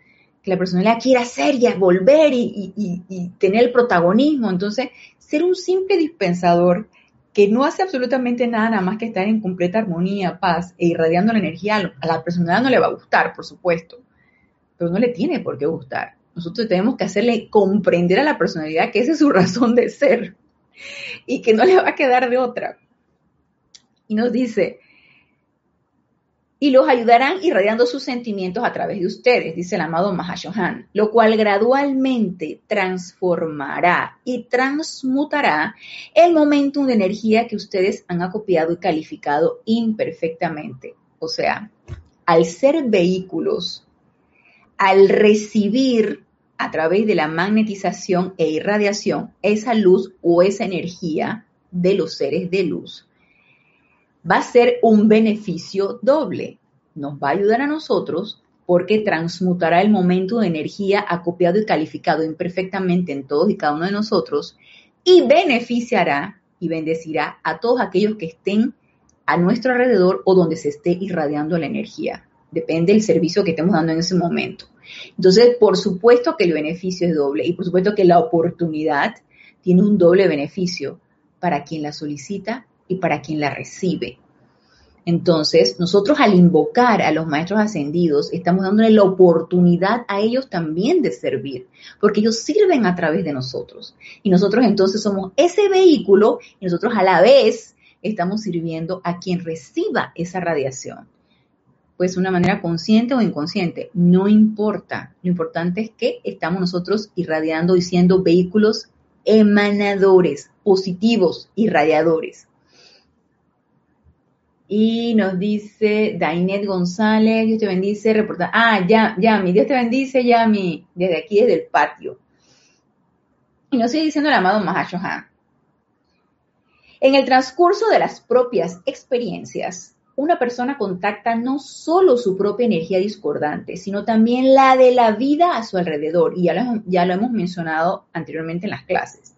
Que la personalidad quiera ser y volver y, y tener el protagonismo. Entonces, ser un simple dispensador que no hace absolutamente nada nada más que estar en completa armonía, paz e irradiando la energía, a la personalidad no le va a gustar, por supuesto pero no le tiene por qué gustar. Nosotros tenemos que hacerle comprender a la personalidad que esa es su razón de ser y que no le va a quedar de otra. Y nos dice, y los ayudarán irradiando sus sentimientos a través de ustedes, dice el amado Mahashohan, lo cual gradualmente transformará y transmutará el momentum de energía que ustedes han acopiado y calificado imperfectamente. O sea, al ser vehículos al recibir a través de la magnetización e irradiación esa luz o esa energía de los seres de luz, va a ser un beneficio doble. Nos va a ayudar a nosotros porque transmutará el momento de energía acopiado y calificado imperfectamente en todos y cada uno de nosotros y beneficiará y bendecirá a todos aquellos que estén a nuestro alrededor o donde se esté irradiando la energía. Depende del servicio que estemos dando en ese momento. Entonces, por supuesto que el beneficio es doble y por supuesto que la oportunidad tiene un doble beneficio para quien la solicita y para quien la recibe. Entonces, nosotros al invocar a los maestros ascendidos, estamos dándole la oportunidad a ellos también de servir, porque ellos sirven a través de nosotros. Y nosotros entonces somos ese vehículo y nosotros a la vez estamos sirviendo a quien reciba esa radiación pues de una manera consciente o inconsciente, no importa. Lo importante es que estamos nosotros irradiando y siendo vehículos emanadores positivos y radiadores. Y nos dice Dainet González, Dios te bendice, reporta. Ah, ya, Yami, Dios te bendice, Yami, desde aquí, desde el patio. Y nos sigue diciendo el amado Mahashohan. En el transcurso de las propias experiencias, una persona contacta no solo su propia energía discordante, sino también la de la vida a su alrededor. Y ya lo, ya lo hemos mencionado anteriormente en las clases.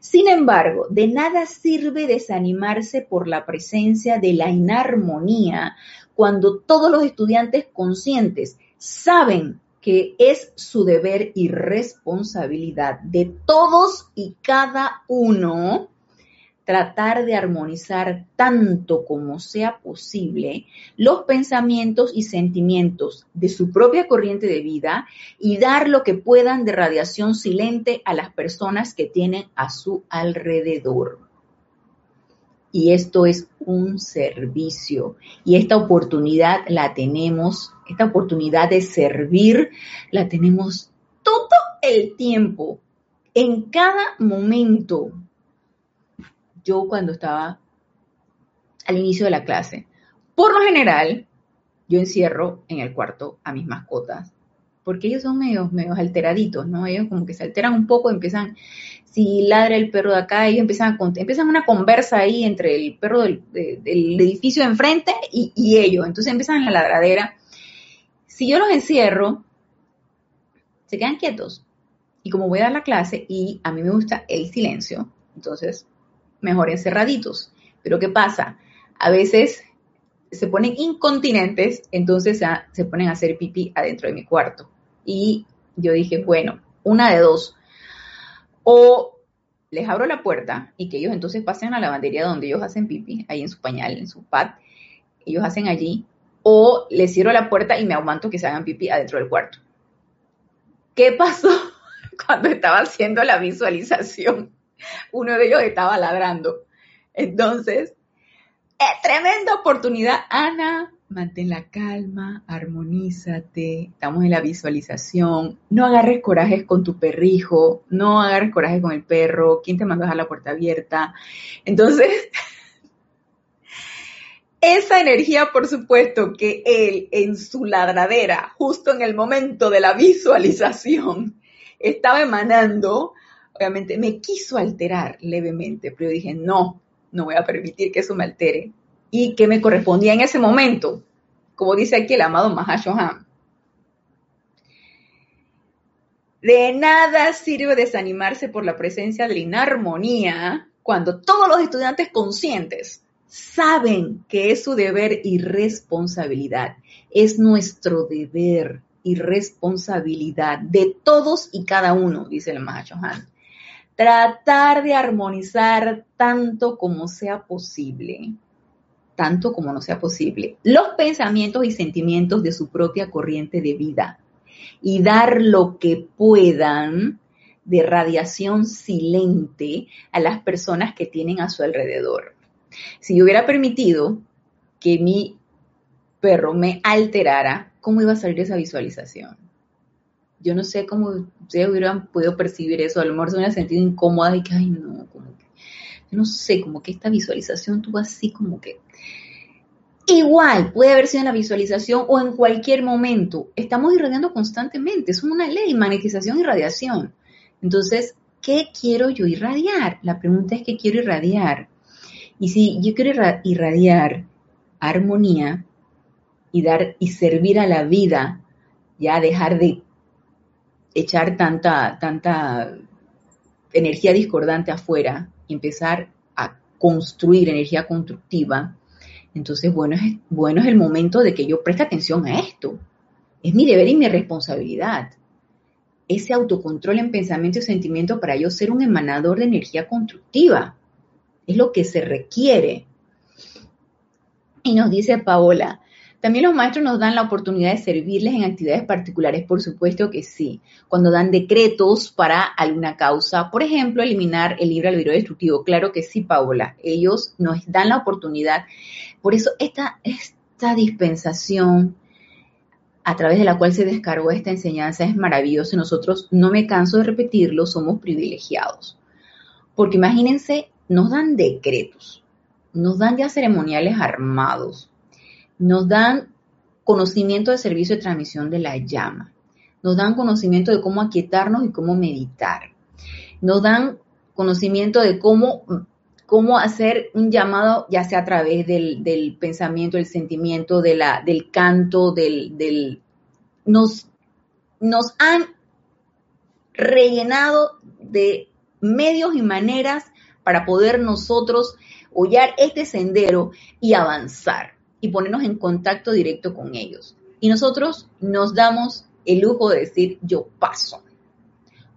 Sin embargo, de nada sirve desanimarse por la presencia de la inarmonía cuando todos los estudiantes conscientes saben que es su deber y responsabilidad de todos y cada uno tratar de armonizar tanto como sea posible los pensamientos y sentimientos de su propia corriente de vida y dar lo que puedan de radiación silente a las personas que tienen a su alrededor. Y esto es un servicio. Y esta oportunidad la tenemos, esta oportunidad de servir la tenemos todo el tiempo, en cada momento yo cuando estaba al inicio de la clase. Por lo general, yo encierro en el cuarto a mis mascotas, porque ellos son medio, medio alteraditos, ¿no? Ellos como que se alteran un poco, empiezan, si ladra el perro de acá, ellos empiezan, a, empiezan una conversa ahí entre el perro del, edificio de enfrente y, y ellos, entonces empiezan la ladradera. Si yo los encierro, se quedan quietos. Y como voy a dar la clase y a mí me gusta el silencio, entonces mejor encerraditos. Pero ¿qué pasa? A veces se ponen incontinentes, entonces se ponen a hacer pipí adentro de mi cuarto. Y yo dije, bueno, una de dos. O les abro la puerta y que ellos entonces pasen a la lavandería donde ellos hacen pipí, ahí en su pañal, en su pad, ellos hacen allí, o les cierro la puerta y me aguanto que se hagan pipí adentro del cuarto. ¿Qué pasó cuando estaba haciendo la visualización? Uno de ellos estaba ladrando. Entonces, eh, tremenda oportunidad. Ana, mantén la calma, armonízate, estamos en la visualización, no agarres corajes con tu perrijo, no agarres coraje con el perro, ¿quién te mandó a dejar la puerta abierta? Entonces, esa energía, por supuesto, que él en su ladradera, justo en el momento de la visualización, estaba emanando, obviamente me quiso alterar levemente, pero yo dije, no, no voy a permitir que eso me altere. Y que me correspondía en ese momento, como dice aquí el amado Mahashohan. De nada sirve desanimarse por la presencia de la inarmonía cuando todos los estudiantes conscientes saben que es su deber y responsabilidad. Es nuestro deber y responsabilidad de todos y cada uno, dice el Mahashohan tratar de armonizar tanto como sea posible, tanto como no sea posible, los pensamientos y sentimientos de su propia corriente de vida y dar lo que puedan de radiación silente a las personas que tienen a su alrededor. Si yo hubiera permitido que mi perro me alterara, ¿cómo iba a salir esa visualización? Yo no sé cómo ustedes hubieran podido percibir eso, a lo mejor se hubieran sentido incómoda y que, ay, no, como que, yo no sé, como que esta visualización tuvo así como que... Igual, puede haber sido en la visualización o en cualquier momento. Estamos irradiando constantemente, es una ley, magnetización y radiación. Entonces, ¿qué quiero yo irradiar? La pregunta es qué quiero irradiar. Y si yo quiero irradiar armonía y dar y servir a la vida, ya dejar de echar tanta, tanta energía discordante afuera y empezar a construir energía constructiva, entonces bueno es, bueno es el momento de que yo preste atención a esto. Es mi deber y mi responsabilidad. Ese autocontrol en pensamiento y sentimiento para yo ser un emanador de energía constructiva. Es lo que se requiere. Y nos dice Paola, también los maestros nos dan la oportunidad de servirles en actividades particulares, por supuesto que sí. Cuando dan decretos para alguna causa, por ejemplo, eliminar el libre albedrío destructivo, claro que sí, Paola. Ellos nos dan la oportunidad. Por eso esta, esta dispensación a través de la cual se descargó esta enseñanza es maravillosa. Nosotros, no me canso de repetirlo, somos privilegiados Porque imagínense, nos dan decretos, nos dan ya ceremoniales armados, nos dan conocimiento de servicio de transmisión de la llama, nos dan conocimiento de cómo aquietarnos y cómo meditar, nos dan conocimiento de cómo, cómo hacer un llamado, ya sea a través del, pensamiento, del sentimiento, de la, del canto, del, del nos, nos han rellenado de medios y maneras para poder nosotros hollar este sendero y avanzar y ponernos en contacto directo con ellos. Y nosotros nos damos el lujo de decir, yo paso.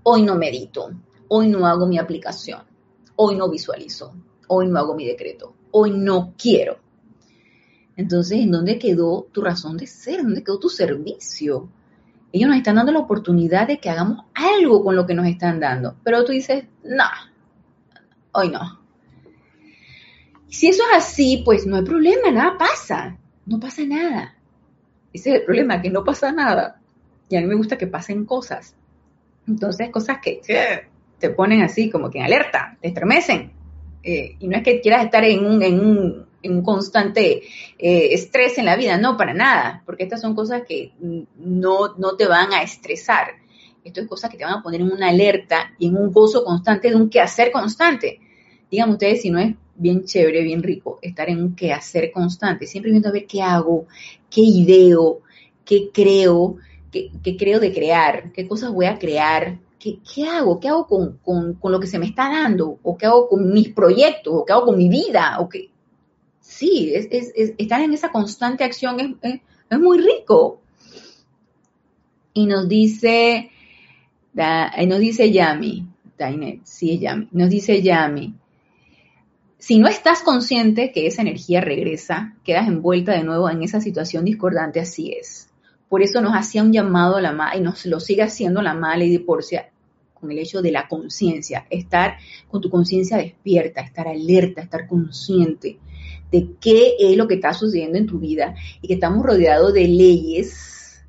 Hoy no medito, hoy no hago mi aplicación, hoy no visualizo, hoy no hago mi decreto, hoy no quiero. Entonces, ¿en dónde quedó tu razón de ser? ¿Dónde quedó tu servicio? Ellos nos están dando la oportunidad de que hagamos algo con lo que nos están dando. Pero tú dices, no, hoy no. Si eso es así, pues no hay problema, nada pasa. No pasa nada. Ese es el problema, que no pasa nada. Y a mí me gusta que pasen cosas. Entonces, cosas que te ponen así, como que en alerta, te estremecen. Eh, y no es que quieras estar en un, en un, en un constante eh, estrés en la vida, no, para nada, porque estas son cosas que no, no te van a estresar. Esto es cosas que te van a poner en una alerta y en un gozo constante de un quehacer constante. Díganme ustedes si no es bien chévere, bien rico, estar en un quehacer constante, siempre viendo a ver qué hago, qué ideo, qué creo, qué, creo de crear, qué cosas voy a crear, qué, hago, qué hago con, lo que se me está dando, o qué hago con mis proyectos, o qué hago con mi vida, o qué. Sí, es, estar en esa constante acción es, muy rico. Y nos dice, nos dice Yami, Dainet, sí es Yami, nos dice Yami, si no estás consciente que esa energía regresa, quedas envuelta de nuevo en esa situación discordante, así es. Por eso nos hacía un llamado a la madre y nos lo sigue haciendo la madre de Porcia con el hecho de la conciencia, estar con tu conciencia despierta, estar alerta, estar consciente de qué es lo que está sucediendo en tu vida y que estamos rodeados de leyes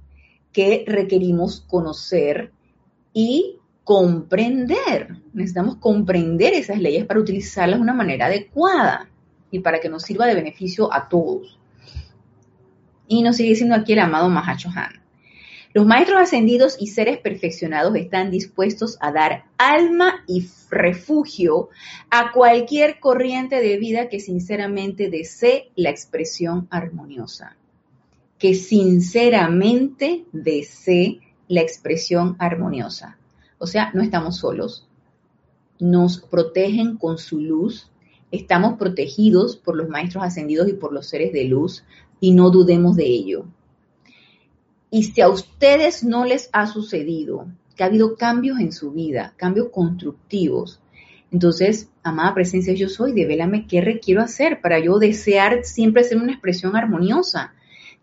que requerimos conocer y comprender. Necesitamos comprender esas leyes para utilizarlas de una manera adecuada y para que nos sirva de beneficio a todos. Y nos sigue diciendo aquí el amado Han. Los maestros ascendidos y seres perfeccionados están dispuestos a dar alma y refugio a cualquier corriente de vida que sinceramente desee la expresión armoniosa. Que sinceramente desee la expresión armoniosa. O sea, no estamos solos. Nos protegen con su luz. Estamos protegidos por los maestros ascendidos y por los seres de luz y no dudemos de ello. Y si a ustedes no les ha sucedido que ha habido cambios en su vida, cambios constructivos, entonces, amada presencia, yo soy, devélame qué requiero hacer para yo desear siempre ser una expresión armoniosa.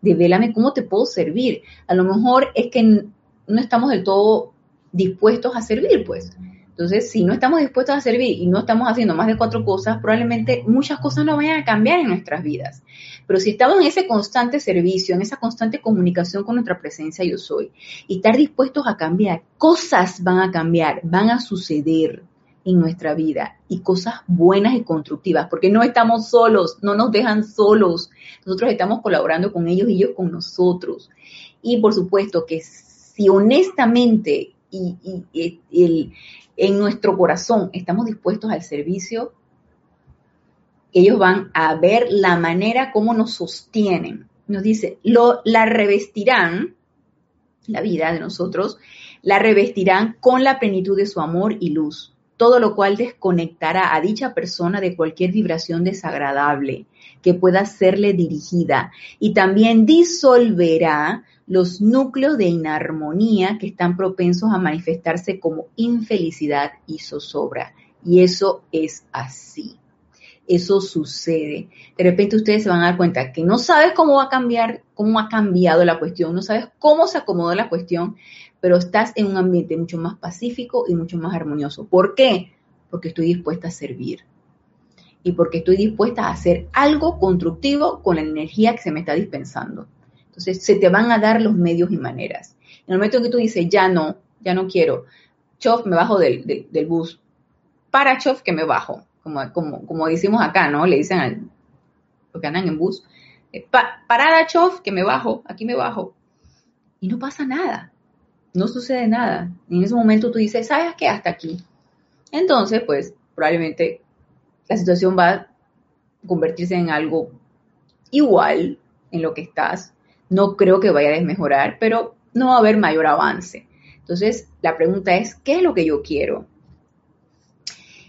Devélame cómo te puedo servir. A lo mejor es que no estamos del todo dispuestos a servir, pues. Entonces, si no estamos dispuestos a servir y no estamos haciendo más de cuatro cosas, probablemente muchas cosas no vayan a cambiar en nuestras vidas. Pero si estamos en ese constante servicio, en esa constante comunicación con nuestra presencia yo soy, y estar dispuestos a cambiar, cosas van a cambiar, van a suceder en nuestra vida y cosas buenas y constructivas, porque no estamos solos, no nos dejan solos. Nosotros estamos colaborando con ellos y ellos con nosotros. Y por supuesto que si honestamente y, el, en nuestro corazón estamos dispuestos al servicio, ellos van a ver la manera como nos sostienen. Nos dice, lo, la revestirán, la vida de nosotros, la revestirán con la plenitud de su amor y luz, todo lo cual desconectará a dicha persona de cualquier vibración desagradable que pueda serle dirigida y también disolverá los núcleos de inarmonía que están propensos a manifestarse como infelicidad y zozobra. Y eso es así. Eso sucede. De repente ustedes se van a dar cuenta que no sabes cómo va a cambiar, cómo ha cambiado la cuestión, no sabes cómo se acomodó la cuestión, pero estás en un ambiente mucho más pacífico y mucho más armonioso. ¿Por qué? Porque estoy dispuesta a servir y porque estoy dispuesta a hacer algo constructivo con la energía que se me está dispensando. Entonces, se te van a dar los medios y maneras. En el momento en que tú dices, ya no, ya no quiero, chof, me bajo del, bus, Parachov que me bajo, como, como, como decimos acá, ¿no? Le dicen a los que andan en bus, eh, parada Chov, que me bajo, aquí me bajo. Y no pasa nada, no sucede nada. Y en ese momento tú dices, ¿sabes qué? Hasta aquí. Entonces, pues probablemente la situación va a convertirse en algo igual en lo que estás. No creo que vaya a desmejorar, pero no va a haber mayor avance. Entonces, la pregunta es, ¿qué es lo que yo quiero?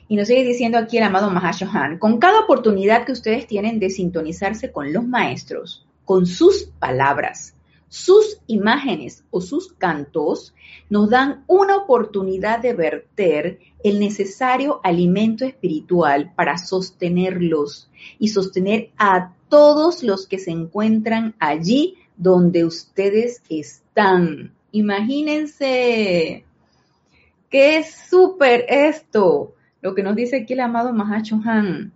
Y nos sigue diciendo aquí el amado Mahashohan, con cada oportunidad que ustedes tienen de sintonizarse con los maestros, con sus palabras, sus imágenes o sus cantos, nos dan una oportunidad de verter el necesario alimento espiritual para sostenerlos y sostener a todos los que se encuentran allí donde ustedes están. Imagínense, qué súper esto lo que nos dice aquí el amado Mahacho Han.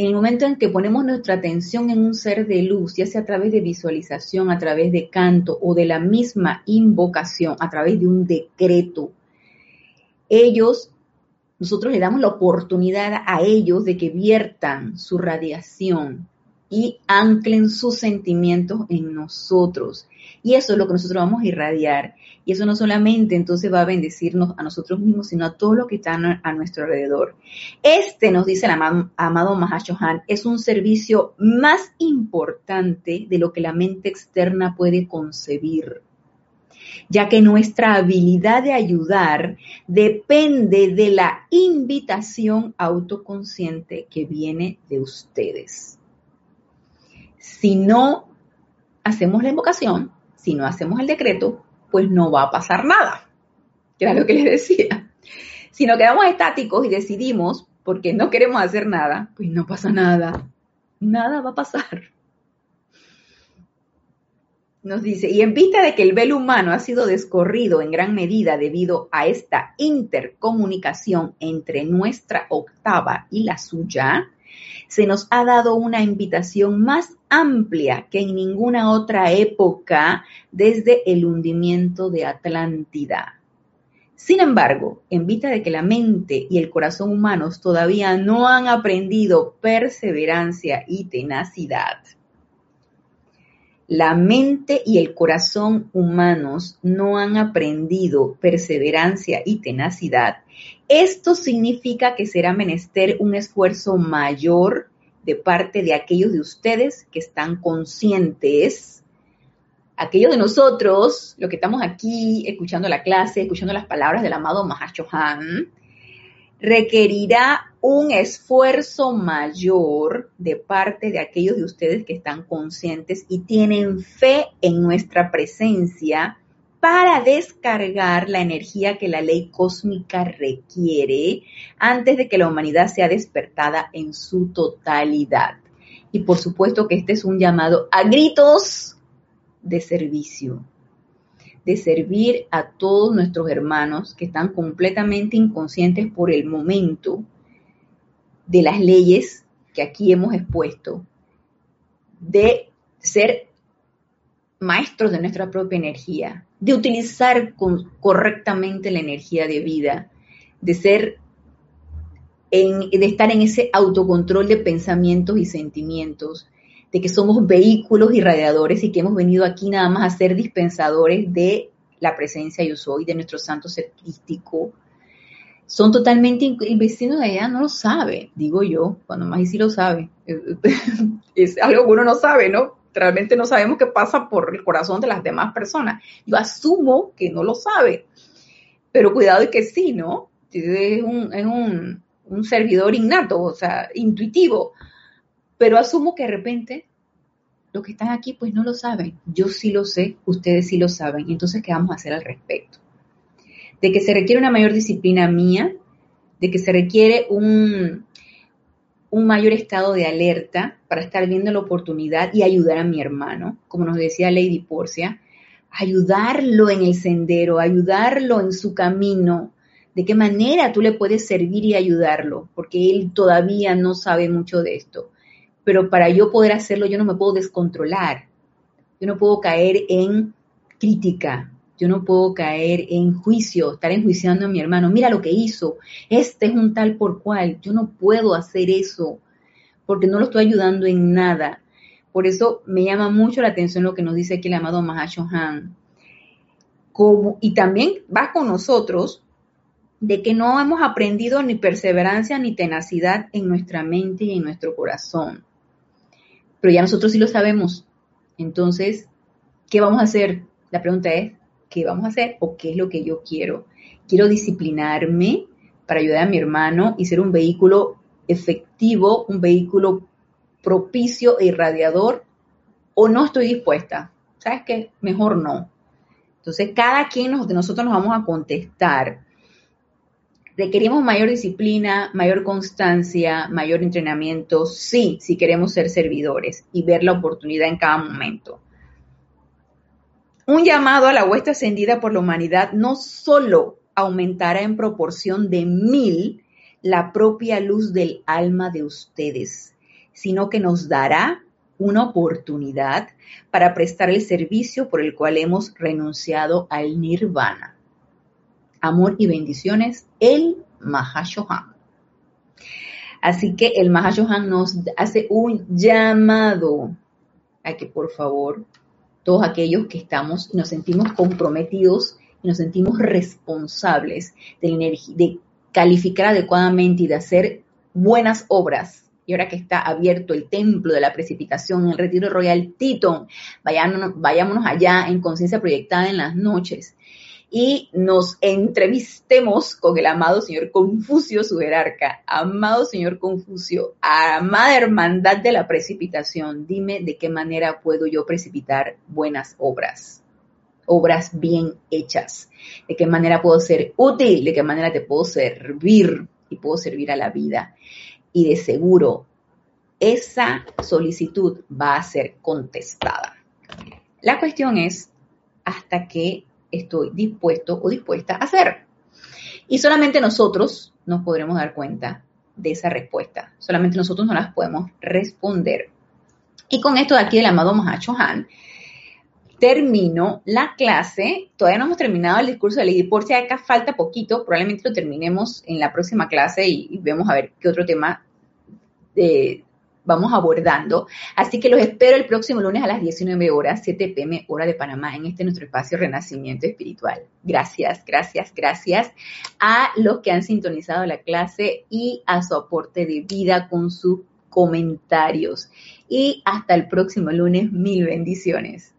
En el momento en que ponemos nuestra atención en un ser de luz, ya sea a través de visualización, a través de canto o de la misma invocación, a través de un decreto, ellos, nosotros le damos la oportunidad a ellos de que viertan su radiación y anclen sus sentimientos en nosotros. Y eso es lo que nosotros vamos a irradiar. Y eso no solamente entonces va a bendecirnos a nosotros mismos, sino a todos los que están a nuestro alrededor. Este, nos dice el amado, amado Mahashohan, es un servicio más importante de lo que la mente externa puede concebir ya que nuestra habilidad de ayudar depende de la invitación autoconsciente que viene de ustedes. Si no hacemos la invocación, si no hacemos el decreto, pues no va a pasar nada, era lo que les decía. Si nos quedamos estáticos y decidimos, porque no queremos hacer nada, pues no pasa nada. Nada va a pasar. Nos dice, y en vista de que el velo humano ha sido descorrido en gran medida debido a esta intercomunicación entre nuestra octava y la suya, se nos ha dado una invitación más amplia que en ninguna otra época desde el hundimiento de Atlántida. Sin embargo, en vista de que la mente y el corazón humanos todavía no han aprendido perseverancia y tenacidad, la mente y el corazón humanos no han aprendido perseverancia y tenacidad, esto significa que será menester un esfuerzo mayor de parte de aquellos de ustedes que están conscientes, aquellos de nosotros, los que estamos aquí escuchando la clase, escuchando las palabras del amado Mahashohan, requerirá un esfuerzo mayor de parte de aquellos de ustedes que están conscientes y tienen fe en nuestra presencia para descargar la energía que la ley cósmica requiere antes de que la humanidad sea despertada en su totalidad. Y por supuesto que este es un llamado a gritos de servicio, de servir a todos nuestros hermanos que están completamente inconscientes por el momento de las leyes que aquí hemos expuesto, de ser maestros de nuestra propia energía, de utilizar correctamente la energía de vida, de ser de estar en ese autocontrol de pensamientos y sentimientos, de que somos vehículos irradiadores y que hemos venido aquí nada más a ser dispensadores de la presencia yo soy, de nuestro santo ser. Son totalmente, el vecino de allá no lo sabe, digo yo, cuando más y sí lo sabe. Es algo que uno no sabe, ¿no? realmente no sabemos qué pasa por el corazón de las demás personas. Yo asumo que no lo sabe, pero cuidado y que sí, ¿no? Es un, un servidor innato, o sea, intuitivo, pero asumo que de repente los que están aquí pues no lo saben. Yo sí lo sé, ustedes sí lo saben. Entonces, ¿qué vamos a hacer al respecto? De que se requiere una mayor disciplina mía, de que se requiere un, un mayor estado de alerta para estar viendo la oportunidad y ayudar a mi hermano, como nos decía Lady Porcia, ayudarlo en el sendero, ayudarlo en su camino, de qué manera tú le puedes servir y ayudarlo, porque él todavía no sabe mucho de esto. Pero para yo poder hacerlo, yo no me puedo descontrolar, yo no puedo caer en crítica, Yo no puedo caer en juicio, estar enjuiciando a mi hermano. Mira lo que hizo. Este es un tal por cual. Yo no puedo hacer eso porque no lo estoy ayudando en nada. Por eso me llama mucho la atención lo que nos dice aquí el amado Mahashohan. Como, y también va con nosotros de que no hemos aprendido ni perseverancia ni tenacidad en nuestra mente y en nuestro corazón. Pero ya nosotros sí lo sabemos. Entonces, ¿qué vamos a hacer? La pregunta es, ¿qué vamos a hacer o qué es lo que yo quiero? Quiero disciplinarme para ayudar a mi hermano y ser un vehículo efectivo, un vehículo propicio e irradiador, o no estoy dispuesta. ¿Sabes qué? Mejor no. Entonces, cada quien de nosotros nos vamos a contestar. Requerimos mayor disciplina, mayor constancia, mayor entrenamiento, sí, si queremos ser servidores y ver la oportunidad en cada momento. Un llamado a la huesta ascendida por la humanidad no solo aumentará en proporción de mil la propia luz del alma de ustedes, sino que nos dará una oportunidad para prestar el servicio por el cual hemos renunciado al nirvana. Amor y bendiciones, el Mahashohan. Así que el Mahashohan nos hace un llamado a que por favor todos aquellos que estamos y nos sentimos comprometidos y nos sentimos responsables de, calificar adecuadamente y de hacer buenas obras. Y ahora que está abierto el templo de la precipitación el retiro Royal Teton, vayámonos, vayámonos allá en conciencia proyectada en las noches y nos entrevistemos con el amado señor Confucio, su jerarca. Amado señor Confucio, amada hermandad de la precipitación, dime de qué manera puedo yo precipitar buenas obras, obras bien hechas, de qué manera puedo ser útil, de qué manera te puedo servir y puedo servir a la vida. Y de seguro, esa solicitud va a ser contestada. La cuestión es hasta que estoy dispuesto o dispuesta a hacer. Y solamente nosotros nos podremos dar cuenta de esa respuesta. Solamente nosotros no las podemos responder. Y con esto de aquí del amado Mahacho Han, termino la clase. Todavía no hemos terminado el discurso de ley. Por si acá falta poquito, probablemente lo terminemos en la próxima clase y, y vemos a ver qué otro tema de, vamos abordando. Así que los espero el próximo lunes a las 19 horas, 7 pm, hora de Panamá, en este nuestro espacio Renacimiento Espiritual. Gracias, gracias, gracias a los que han sintonizado la clase y a su aporte de vida con sus comentarios. Y hasta el próximo lunes, mil bendiciones.